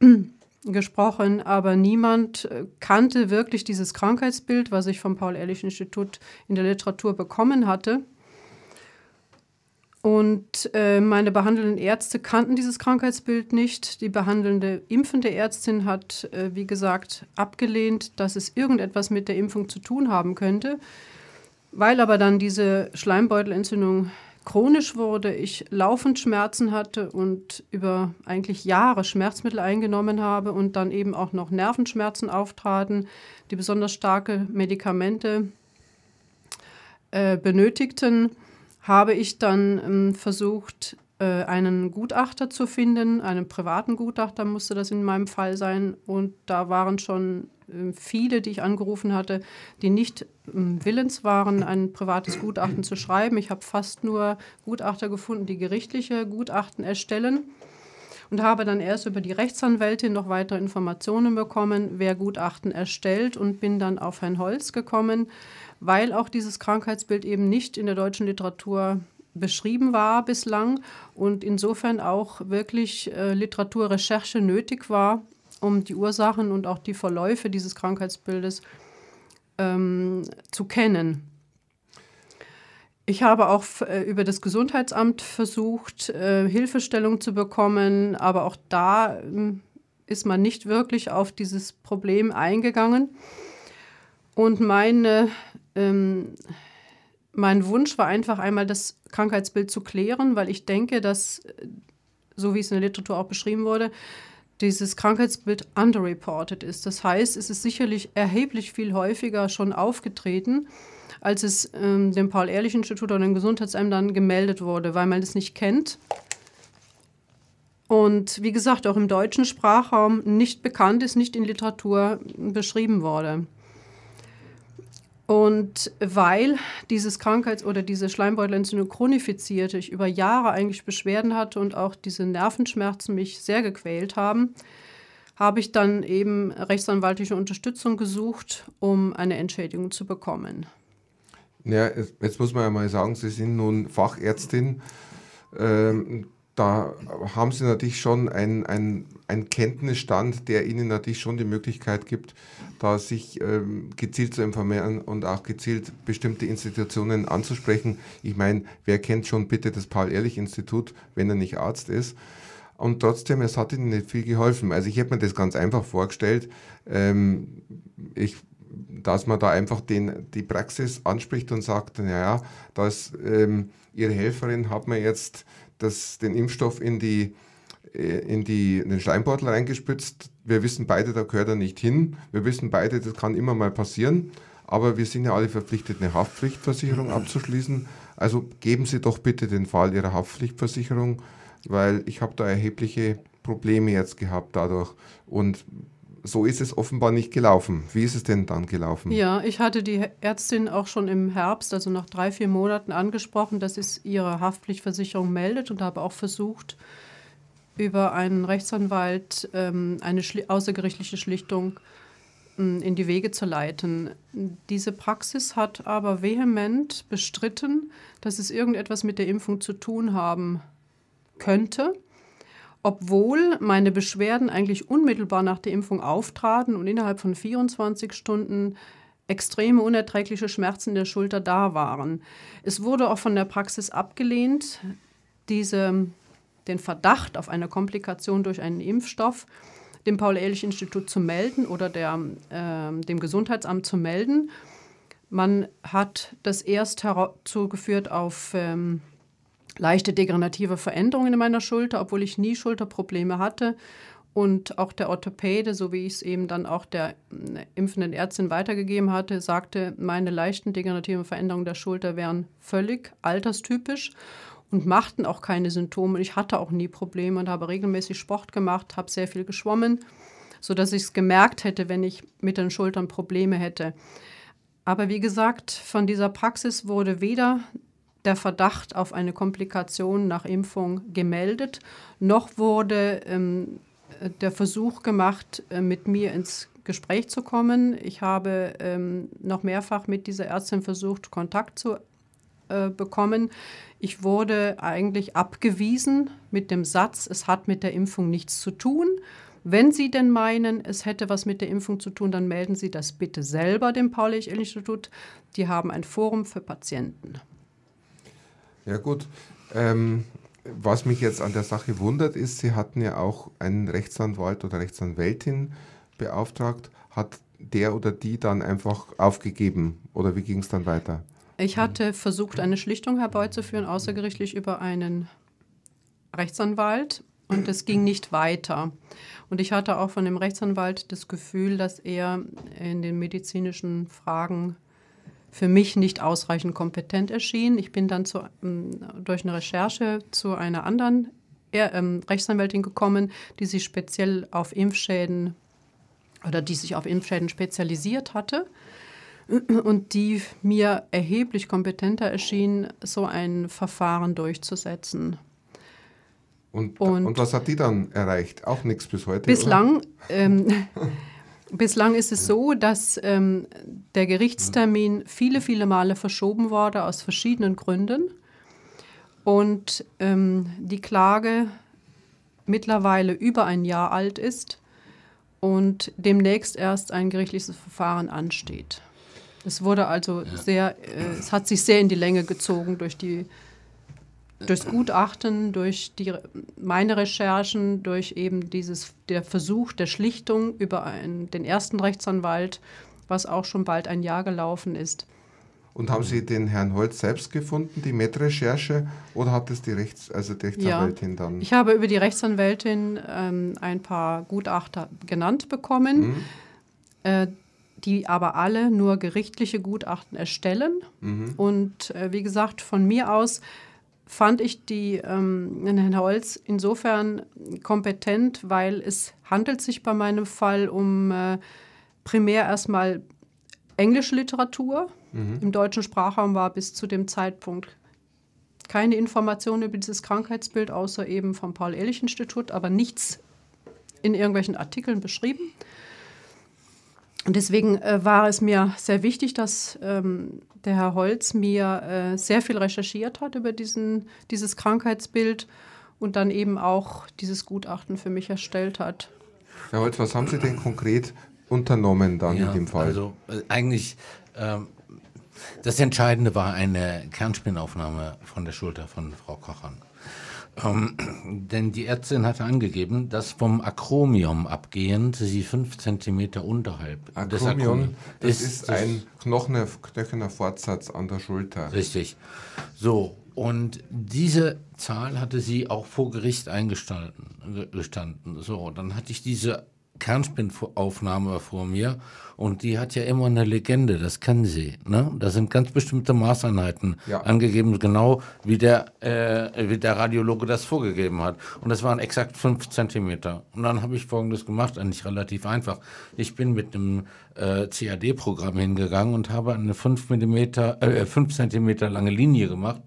gesprochen, aber niemand äh, kannte wirklich dieses Krankheitsbild, was ich vom Paul-Ehrlich-Institut in der Literatur bekommen hatte. Und äh, meine behandelnden Ärzte kannten dieses Krankheitsbild nicht. Die behandelnde impfende Ärztin hat, äh, wie gesagt, abgelehnt, dass es irgendetwas mit der Impfung zu tun haben könnte. Weil aber dann diese Schleimbeutelentzündung chronisch wurde, ich laufend Schmerzen hatte und über eigentlich Jahre Schmerzmittel eingenommen habe und dann eben auch noch Nervenschmerzen auftraten, die besonders starke Medikamente äh, benötigten habe ich dann ähm, versucht, äh, einen Gutachter zu finden, einen privaten Gutachter musste das in meinem Fall sein. Und da waren schon äh, viele, die ich angerufen hatte, die nicht äh, willens waren, ein privates Gutachten zu schreiben. Ich habe fast nur Gutachter gefunden, die gerichtliche Gutachten erstellen und habe dann erst über die Rechtsanwältin noch weitere Informationen bekommen, wer Gutachten erstellt und bin dann auf Herrn Holz gekommen, weil auch dieses Krankheitsbild eben nicht in der deutschen Literatur beschrieben war bislang und insofern auch wirklich äh, Literaturrecherche nötig war, um die Ursachen und auch die Verläufe dieses Krankheitsbildes ähm, zu kennen. Ich habe auch äh, über das Gesundheitsamt versucht, äh, Hilfestellung zu bekommen, aber auch da äh, ist man nicht wirklich auf dieses Problem eingegangen. Und meine ähm, mein Wunsch war einfach einmal das Krankheitsbild zu klären, weil ich denke, dass, so wie es in der Literatur auch beschrieben wurde, dieses Krankheitsbild underreported ist. Das heißt, es ist sicherlich erheblich viel häufiger schon aufgetreten, als es ähm, dem Paul-Ehrlich-Institut oder den Gesundheitsämtern gemeldet wurde, weil man es nicht kennt. Und wie gesagt, auch im deutschen Sprachraum nicht bekannt ist, nicht in Literatur beschrieben wurde. Und weil dieses Krankheits- oder diese Schleimbeutelentzündung chronifizierte, ich über Jahre eigentlich Beschwerden hatte und auch diese Nervenschmerzen mich sehr gequält haben, habe ich dann eben rechtsanwaltliche Unterstützung gesucht, um eine Entschädigung zu bekommen. Ja, jetzt muss man ja mal sagen, Sie sind nun Fachärztin. Ähm, da haben Sie natürlich schon einen ein Kenntnisstand, der Ihnen natürlich schon die Möglichkeit gibt, da sich ähm, gezielt zu informieren und auch gezielt bestimmte Institutionen anzusprechen. Ich meine, wer kennt schon bitte das Paul-Ehrlich-Institut, wenn er nicht Arzt ist? Und trotzdem, es hat Ihnen nicht viel geholfen. Also ich hätte mir das ganz einfach vorgestellt. Ähm, ich dass man da einfach den, die Praxis anspricht und sagt, naja, dass ähm, Ihre Helferin hat mir jetzt das, den Impfstoff in, die, äh, in, die, in den Schleimbeutel reingespritzt. Wir wissen beide, da gehört er nicht hin. Wir wissen beide, das kann immer mal passieren. Aber wir sind ja alle verpflichtet, eine Haftpflichtversicherung abzuschließen. Also geben Sie doch bitte den Fall Ihrer Haftpflichtversicherung, weil ich habe da erhebliche Probleme jetzt gehabt dadurch. Und so ist es offenbar nicht gelaufen. Wie ist es denn dann gelaufen? Ja, ich hatte die Ärztin auch schon im Herbst, also nach drei, vier Monaten angesprochen, dass es ihre Haftpflichtversicherung meldet und habe auch versucht, über einen Rechtsanwalt ähm, eine schli außergerichtliche Schlichtung ähm, in die Wege zu leiten. Diese Praxis hat aber vehement bestritten, dass es irgendetwas mit der Impfung zu tun haben könnte obwohl meine Beschwerden eigentlich unmittelbar nach der Impfung auftraten und innerhalb von 24 Stunden extreme unerträgliche Schmerzen der Schulter da waren. Es wurde auch von der Praxis abgelehnt, diese, den Verdacht auf eine Komplikation durch einen Impfstoff dem Paul-Ehrlich-Institut zu melden oder der, äh, dem Gesundheitsamt zu melden. Man hat das erst zugeführt auf ähm, leichte degenerative Veränderungen in meiner Schulter, obwohl ich nie Schulterprobleme hatte. Und auch der Orthopäde, so wie ich es eben dann auch der äh, impfenden Ärztin weitergegeben hatte, sagte, meine leichten degenerativen Veränderungen der Schulter wären völlig alterstypisch und machten auch keine Symptome. Ich hatte auch nie Probleme und habe regelmäßig Sport gemacht, habe sehr viel geschwommen, sodass ich es gemerkt hätte, wenn ich mit den Schultern Probleme hätte. Aber wie gesagt, von dieser Praxis wurde weder der Verdacht auf eine Komplikation nach Impfung gemeldet, noch wurde ähm, der Versuch gemacht, äh, mit mir ins Gespräch zu kommen. Ich habe ähm, noch mehrfach mit dieser Ärztin versucht, Kontakt zu äh, bekommen. Ich wurde eigentlich abgewiesen mit dem Satz, es hat mit der Impfung nichts zu tun. Wenn Sie denn meinen, es hätte was mit der Impfung zu tun, dann melden Sie das bitte selber dem Paul-Ehrlich-Institut. Die haben ein Forum für Patienten. Ja gut. Ähm, was mich jetzt an der Sache wundert, ist, Sie hatten ja auch einen Rechtsanwalt oder Rechtsanwältin beauftragt. Hat der oder die dann einfach aufgegeben oder wie ging es dann weiter? Ich hatte versucht, eine Schlichtung herbeizuführen, außergerichtlich über einen Rechtsanwalt und es ging nicht weiter. Und ich hatte auch von dem Rechtsanwalt das Gefühl, dass er in den medizinischen Fragen für mich nicht ausreichend kompetent erschien. Ich bin dann zu, ähm, durch eine Recherche zu einer anderen ähm, Rechtsanwältin gekommen, die sich speziell auf Impfschäden oder die sich auf Impfschäden spezialisiert hatte und die mir erheblich kompetenter erschien, so ein Verfahren durchzusetzen. Und, und, und was hat die dann erreicht? Auch nichts bis heute? Bislang ähm, Bislang ist es so, dass ähm, der Gerichtstermin viele, viele Male verschoben wurde aus verschiedenen Gründen und ähm, die Klage mittlerweile über ein Jahr alt ist und demnächst erst ein gerichtliches Verfahren ansteht. Es wurde also ja. sehr, äh, es hat sich sehr in die Länge gezogen durch die durchs Gutachten, durch die, meine Recherchen, durch eben dieses, der Versuch der Schlichtung über einen, den ersten Rechtsanwalt, was auch schon bald ein Jahr gelaufen ist. Und haben Sie den Herrn Holz selbst gefunden, die Met-Recherche, oder hat es die, Rechts-, also die Rechtsanwältin ja, dann? Ich habe über die Rechtsanwältin ähm, ein paar Gutachter genannt bekommen, mhm. äh, die aber alle nur gerichtliche Gutachten erstellen. Mhm. Und äh, wie gesagt, von mir aus fand ich die ähm, Herrn Holz insofern kompetent, weil es handelt sich bei meinem Fall um äh, primär erstmal englische Literatur. Mhm. Im deutschen Sprachraum war bis zu dem Zeitpunkt keine Information über dieses Krankheitsbild, außer eben vom Paul-Ehrlich-Institut, aber nichts in irgendwelchen Artikeln beschrieben. Und deswegen äh, war es mir sehr wichtig, dass ähm, der Herr Holz mir äh, sehr viel recherchiert hat über diesen, dieses Krankheitsbild und dann eben auch dieses Gutachten für mich erstellt hat. Herr Holz, was haben Sie denn konkret unternommen dann ja, in dem Fall? Also äh, eigentlich ähm, das Entscheidende war eine Kernspinnaufnahme von der Schulter von Frau Kochern. Ähm, denn die Ärztin hatte angegeben, dass vom Akromium abgehend sie fünf Zentimeter unterhalb Akromion, des Akromion das ist, ist ein knöcherner Fortsatz an der Schulter. Richtig. So, und diese Zahl hatte sie auch vor Gericht eingestanden. So, dann hatte ich diese Kernspinnaufnahme vor mir und die hat ja immer eine Legende, das kennen Sie. Ne? Da sind ganz bestimmte Maßeinheiten ja. angegeben, genau wie der, äh, wie der Radiologe das vorgegeben hat. Und das waren exakt fünf Zentimeter. Und dann habe ich Folgendes gemacht, eigentlich relativ einfach. Ich bin mit einem äh, CAD-Programm hingegangen und habe eine fünf Millimeter, äh, fünf Zentimeter lange Linie gemacht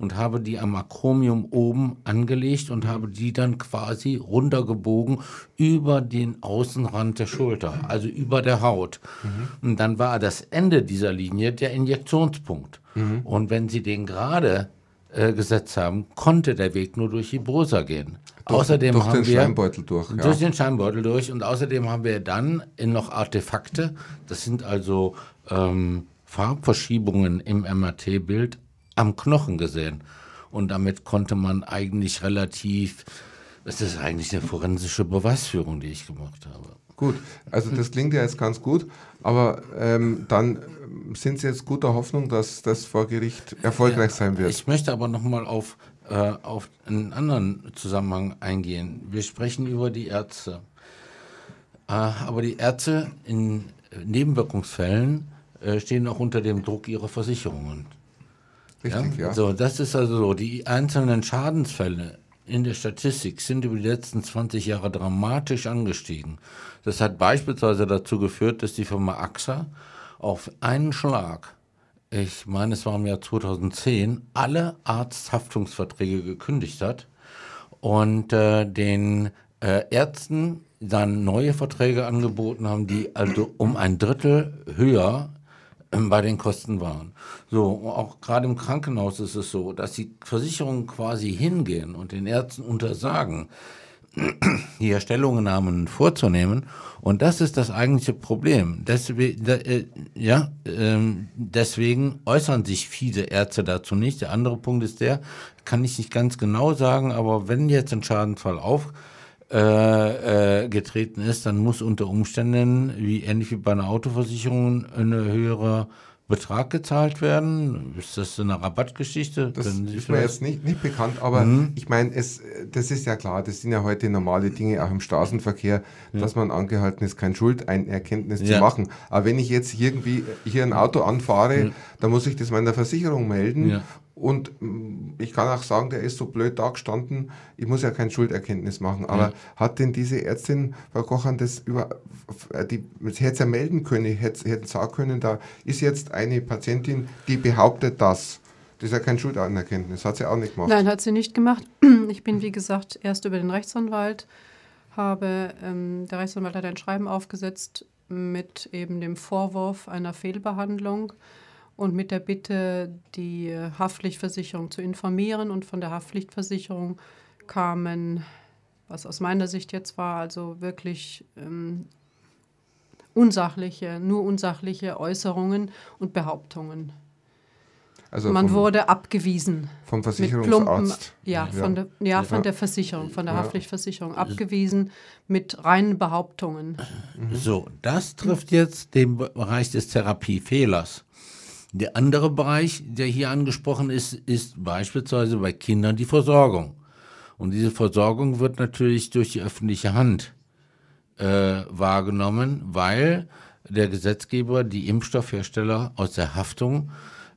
und habe die am Akromium oben angelegt und habe die dann quasi runtergebogen über den Außenrand der Schulter, also über der Haut. Mhm. Und dann war das Ende dieser Linie der Injektionspunkt. Mhm. Und wenn Sie den gerade äh, gesetzt haben, konnte der Weg nur durch die Brosa gehen. Durch, außerdem durch haben den wir Scheimbeutel durch. Ja. Durch den Scheimbeutel durch. Und außerdem haben wir dann noch Artefakte. Das sind also ähm, Farbverschiebungen im MRT-Bild am Knochen gesehen. Und damit konnte man eigentlich relativ, das ist eigentlich eine forensische Beweisführung, die ich gemacht habe. Gut, also das klingt ja jetzt ganz gut, aber ähm, dann sind Sie jetzt guter Hoffnung, dass das vor Gericht erfolgreich sein wird. Ich möchte aber nochmal auf, äh, auf einen anderen Zusammenhang eingehen. Wir sprechen über die Ärzte. Äh, aber die Ärzte in Nebenwirkungsfällen äh, stehen auch unter dem Druck ihrer Versicherungen. Richtig, ja? ja. So, das ist also so. Die einzelnen Schadensfälle in der Statistik sind über die letzten 20 Jahre dramatisch angestiegen. Das hat beispielsweise dazu geführt, dass die Firma AXA auf einen Schlag, ich meine, es war im Jahr 2010, alle Arzthaftungsverträge gekündigt hat und äh, den äh, Ärzten dann neue Verträge angeboten haben, die also um ein Drittel höher bei den Kosten waren. So, auch gerade im Krankenhaus ist es so, dass die Versicherungen quasi hingehen und den Ärzten untersagen, die Erstellungnahmen vorzunehmen. Und das ist das eigentliche Problem. Deswegen, äh, ja, äh, deswegen äußern sich viele Ärzte dazu nicht. Der andere Punkt ist der, kann ich nicht ganz genau sagen, aber wenn jetzt ein Schadenfall auf äh, äh, getreten ist, dann muss unter Umständen, wie ähnlich wie bei einer Autoversicherung, eine höhere Betrag gezahlt werden? Ist das eine Rabattgeschichte? Das ist mir jetzt nicht, nicht bekannt, aber mhm. ich meine, es, das ist ja klar, das sind ja heute normale Dinge auch im Straßenverkehr, ja. dass man angehalten ist, kein Schulderkenntnis ja. zu machen. Aber wenn ich jetzt irgendwie hier ein Auto anfahre, ja. dann muss ich das meiner Versicherung melden und mm, ich kann auch sagen, der ist so blöd da gestanden, ich muss ja kein Schulderkenntnis machen. Aber ja. hat denn diese Ärztin, Frau Kochern, das über, die, hätte ja melden können, hätte, hätte sagen können, da ist jetzt eine Patientin, die behauptet das. Das ist ja kein Schuldanerkenntnis, hat sie auch nicht gemacht. Nein, hat sie nicht gemacht. Ich bin, wie gesagt, erst über den Rechtsanwalt, habe, ähm, der Rechtsanwalt hat ein Schreiben aufgesetzt mit eben dem Vorwurf einer Fehlbehandlung und mit der Bitte, die Haftpflichtversicherung zu informieren. Und von der Haftpflichtversicherung kamen, was aus meiner Sicht jetzt war, also wirklich ähm, unsachliche, nur unsachliche Äußerungen und Behauptungen. Also man vom, wurde abgewiesen. Vom Versicherungsarzt? ja, ja, Von der, ja, von der Versicherung, von der ja. Haftpflichtversicherung. Abgewiesen mit reinen Behauptungen. So, das trifft jetzt den Bereich des Therapiefehlers. Der andere Bereich, der hier angesprochen ist, ist beispielsweise bei Kindern die Versorgung. Und diese Versorgung wird natürlich durch die öffentliche Hand äh, wahrgenommen, weil der Gesetzgeber die Impfstoffhersteller aus der Haftung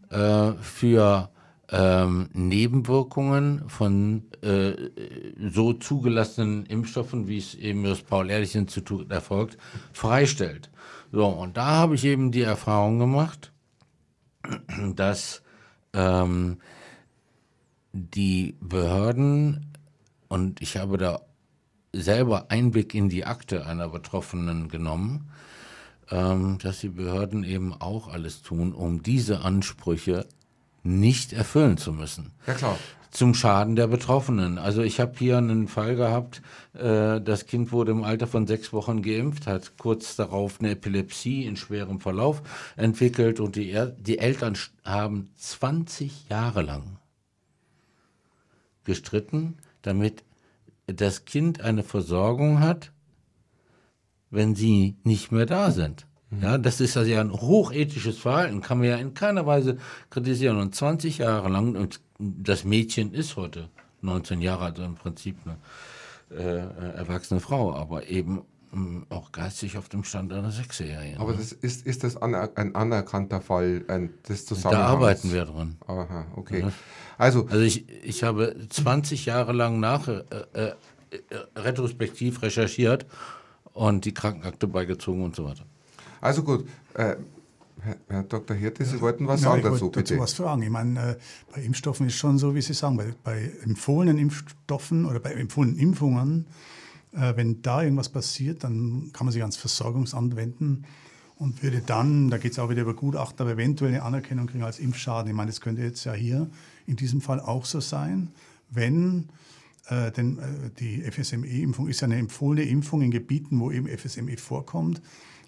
äh, für ähm, Nebenwirkungen von äh, so zugelassenen Impfstoffen, wie es eben das Paul-Ehrlich-Institut erfolgt, freistellt. So, und da habe ich eben die Erfahrung gemacht, dass ähm, die Behörden, und ich habe da selber Einblick in die Akte einer Betroffenen genommen, ähm, dass die Behörden eben auch alles tun, um diese Ansprüche nicht erfüllen zu müssen. Ja klar zum Schaden der Betroffenen. Also ich habe hier einen Fall gehabt, äh, das Kind wurde im Alter von sechs Wochen geimpft, hat kurz darauf eine Epilepsie in schwerem Verlauf entwickelt und die, er die Eltern haben 20 Jahre lang gestritten, damit das Kind eine Versorgung hat, wenn sie nicht mehr da sind. Ja, das ist also ja ein hochethisches Verhalten, kann man ja in keiner Weise kritisieren. Und 20 Jahre lang, und das Mädchen ist heute 19 Jahre, also im Prinzip eine äh, erwachsene Frau, aber eben ähm, auch geistig auf dem Stand einer Sechsjährigen. Aber das ist, ist das aner ein anerkannter Fall ein, des Zusammenhangs? Da arbeiten wir dran. Aha, okay. Also, also ich, ich habe 20 Jahre lang nach äh, äh, retrospektiv recherchiert und die Krankenakte beigezogen und so weiter. Also gut, äh, Herr, Herr, Dr. Hirte, Sie wollten was ja, sagen dazu, bitte. dazu was fragen. Ich meine, äh, bei Impfstoffen ist schon so, wie Sie sagen, bei, bei empfohlenen Impfstoffen oder bei empfohlenen Impfungen, äh, wenn da irgendwas passiert, dann kann man sich ans Versorgungsamt wenden und würde dann, da geht es auch wieder über Gutachter, aber eventuell eine Anerkennung kriegen als Impfschaden. Ich meine, das könnte jetzt ja hier in diesem Fall auch so sein, wenn äh, denn äh, die FSME-Impfung ist ja eine empfohlene Impfung in Gebieten, wo eben FSME vorkommt.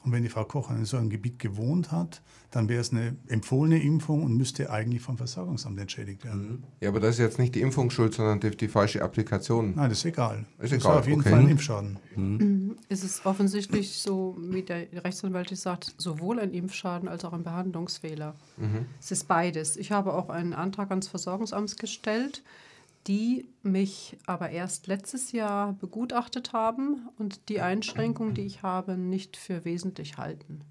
Und wenn die Frau Koch in so einem Gebiet gewohnt hat, dann wäre es eine empfohlene Impfung und müsste eigentlich vom Versorgungsamt entschädigt werden. Mhm. Ja, aber das ist jetzt nicht die Impfung schuld, sondern die, die falsche Applikation. Nein, das ist egal. Ist das egal. ist auf jeden okay. Fall ein Impfschaden. Mhm. mhm. Es ist offensichtlich so, wie der Rechtsanwalt sagt, sowohl ein Impfschaden als auch ein Behandlungsfehler. Mhm. Es ist beides. Ich habe auch einen Antrag ans Versorgungsamt gestellt die mich aber erst letztes Jahr begutachtet haben und die Einschränkungen, die ich habe, nicht für wesentlich halten.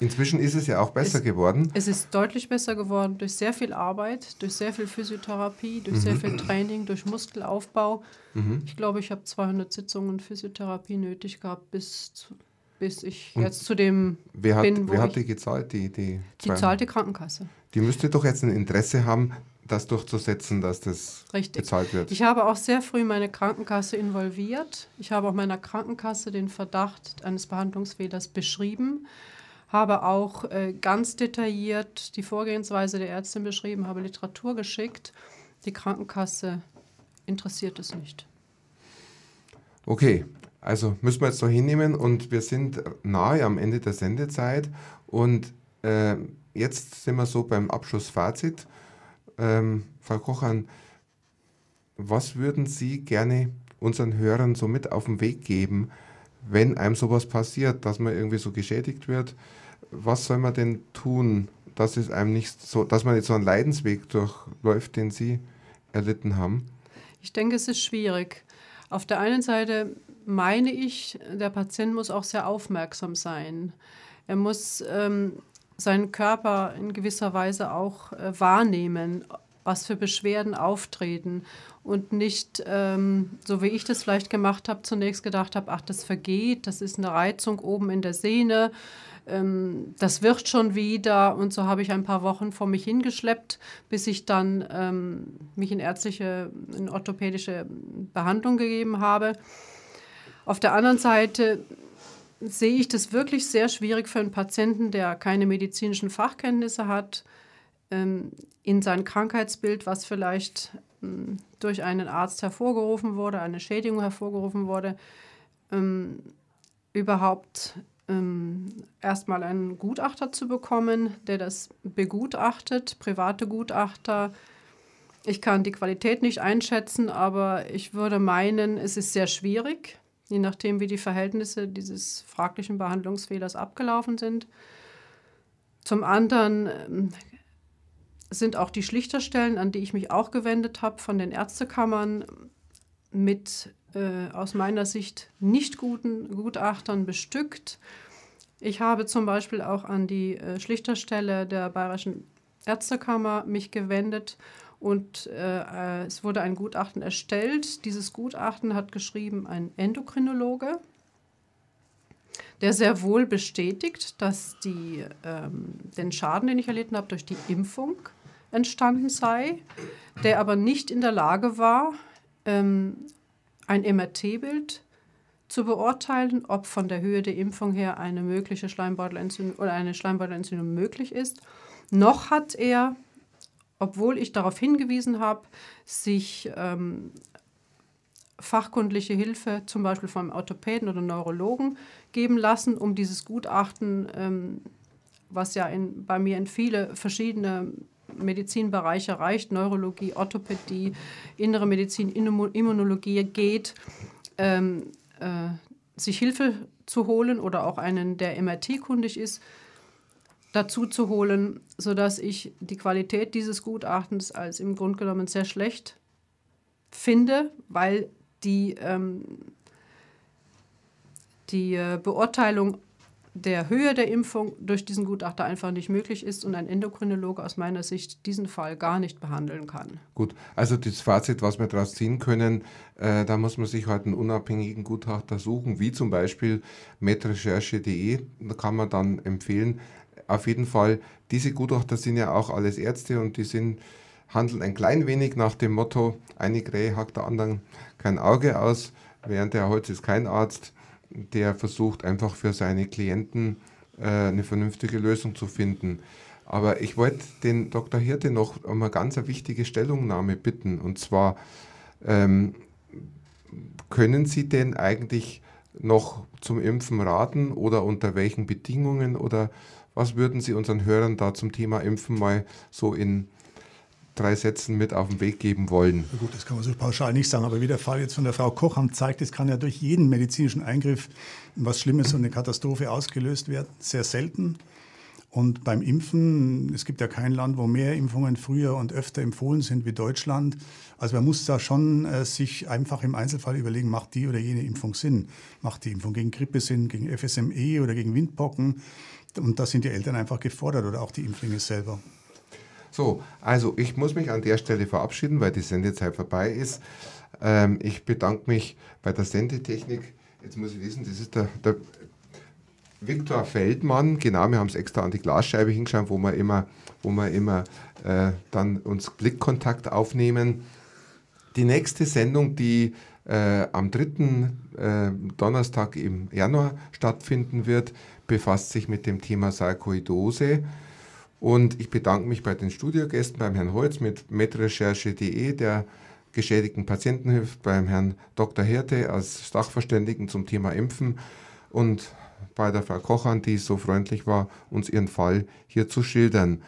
Inzwischen ist es ja auch besser es, geworden. Es ist deutlich besser geworden durch sehr viel Arbeit, durch sehr viel Physiotherapie, durch mhm. sehr viel Training, durch Muskelaufbau. Mhm. Ich glaube, ich habe 200 Sitzungen Physiotherapie nötig gehabt, bis, zu, bis ich und jetzt zu dem wer hat, bin, wo Wer hat die gezahlt? Die, die, die zahlt die Krankenkasse. Die müsste doch jetzt ein Interesse haben, das durchzusetzen, dass das Richtig. bezahlt wird. Ich habe auch sehr früh meine Krankenkasse involviert. Ich habe auch meiner Krankenkasse den Verdacht eines Behandlungsfehlers beschrieben, habe auch äh, ganz detailliert die Vorgehensweise der Ärztin beschrieben, habe Literatur geschickt. Die Krankenkasse interessiert es nicht. Okay, also müssen wir jetzt so hinnehmen und wir sind nahe am Ende der Sendezeit und äh, jetzt sind wir so beim Abschlussfazit. Ähm, Frau Kochan, was würden Sie gerne unseren Hörern so mit auf den Weg geben, wenn einem sowas passiert, dass man irgendwie so geschädigt wird? Was soll man denn tun, dass es einem nicht so, dass man jetzt so einen Leidensweg durchläuft, den Sie erlitten haben? Ich denke, es ist schwierig. Auf der einen Seite meine ich, der Patient muss auch sehr aufmerksam sein. Er muss ähm, seinen Körper in gewisser Weise auch äh, wahrnehmen, was für Beschwerden auftreten und nicht, ähm, so wie ich das vielleicht gemacht habe, zunächst gedacht habe, ach, das vergeht, das ist eine Reizung oben in der Sehne, ähm, das wird schon wieder und so habe ich ein paar Wochen vor mich hingeschleppt, bis ich dann ähm, mich in ärztliche, in orthopädische Behandlung gegeben habe. Auf der anderen Seite sehe ich das wirklich sehr schwierig für einen Patienten, der keine medizinischen Fachkenntnisse hat, ähm, in sein Krankheitsbild, was vielleicht ähm, durch einen Arzt hervorgerufen wurde, eine Schädigung hervorgerufen wurde, ähm, überhaupt erstmal einen Gutachter zu bekommen, der das begutachtet, private Gutachter. Ich kann die Qualität nicht einschätzen, aber ich würde meinen, es ist sehr schwierig je nachdem, wie die Verhältnisse dieses fraglichen Behandlungsfehlers abgelaufen sind. Zum anderen ähm, sind auch die Schlichterstellen, an die ich mich auch gewendet habe, von den Ärztekammern mit äh, aus meiner Sicht nicht guten Gutachtern bestückt. Ich habe zum Beispiel auch an die äh, Schlichterstelle der Bayerischen Ärztekammer mich gewendet und äh, es wurde ein Gutachten erstellt. Dieses Gutachten hat geschrieben ein Endokrinologe, der sehr wohl bestätigt, dass die, ähm, den Schaden, den ich erlitten habe, durch die Impfung entstanden sei, der aber nicht in der Lage war, ähm, ein MRT-Bild zu beurteilen, ob von der Höhe der Impfung her eine mögliche Schleimbeutelentzündung oder eine Schleimbeutelentzündung möglich ist. Noch hat er obwohl ich darauf hingewiesen habe, sich ähm, fachkundliche Hilfe zum Beispiel vom Orthopäden oder Neurologen geben lassen, um dieses Gutachten, ähm, was ja in, bei mir in viele verschiedene Medizinbereich erreicht, Neurologie, Orthopädie, innere Medizin, Immunologie geht, ähm, äh, sich Hilfe zu holen oder auch einen, der MRT-kundig ist, dazu zu holen, sodass ich die Qualität dieses Gutachtens als im Grunde genommen sehr schlecht finde, weil die, ähm, die äh, Beurteilung der Höhe der Impfung durch diesen Gutachter einfach nicht möglich ist und ein Endokrinologe aus meiner Sicht diesen Fall gar nicht behandeln kann. Gut, also das Fazit, was wir daraus ziehen können, äh, da muss man sich halt einen unabhängigen Gutachter suchen, wie zum Beispiel medrecherche.de, da kann man dann empfehlen, auf jeden Fall, diese Gutachter sind ja auch alles Ärzte und die sind, handeln ein klein wenig nach dem Motto, eine Krähe hackt der anderen kein Auge aus, während der Holz ist kein Arzt der versucht einfach für seine Klienten äh, eine vernünftige Lösung zu finden. Aber ich wollte den Dr. Hirte noch um eine ganz wichtige Stellungnahme bitten. Und zwar, ähm, können Sie denn eigentlich noch zum Impfen raten oder unter welchen Bedingungen oder was würden Sie unseren Hörern da zum Thema Impfen mal so in drei Sätzen mit auf den Weg geben wollen? Ja gut, das kann man so pauschal nicht sagen, aber wie der Fall jetzt von der Frau Kocham zeigt, es kann ja durch jeden medizinischen Eingriff was Schlimmes und eine Katastrophe ausgelöst werden. Sehr selten. Und beim Impfen, es gibt ja kein Land, wo mehr Impfungen früher und öfter empfohlen sind wie Deutschland. Also man muss da schon äh, sich einfach im Einzelfall überlegen, macht die oder jene Impfung Sinn? Macht die Impfung gegen Grippe Sinn, gegen FSME oder gegen Windpocken? Und da sind die Eltern einfach gefordert oder auch die Impflinge selber. So, also ich muss mich an der Stelle verabschieden, weil die Sendezeit vorbei ist. Ähm, ich bedanke mich bei der Sendetechnik. Jetzt muss ich wissen, das ist der, der Viktor Feldmann. Genau, wir haben es extra an die Glasscheibe hingeschaut, wo wir immer, wo wir immer äh, dann uns Blickkontakt aufnehmen. Die nächste Sendung, die äh, am 3. Äh, Donnerstag im Januar stattfinden wird, befasst sich mit dem Thema Sarkoidose. Und ich bedanke mich bei den Studiogästen, beim Herrn Holz mit medrecherche.de, der geschädigten Patienten hilft, beim Herrn Dr. Hirte als Sachverständigen zum Thema Impfen und bei der Frau Kochern, die so freundlich war, uns ihren Fall hier zu schildern.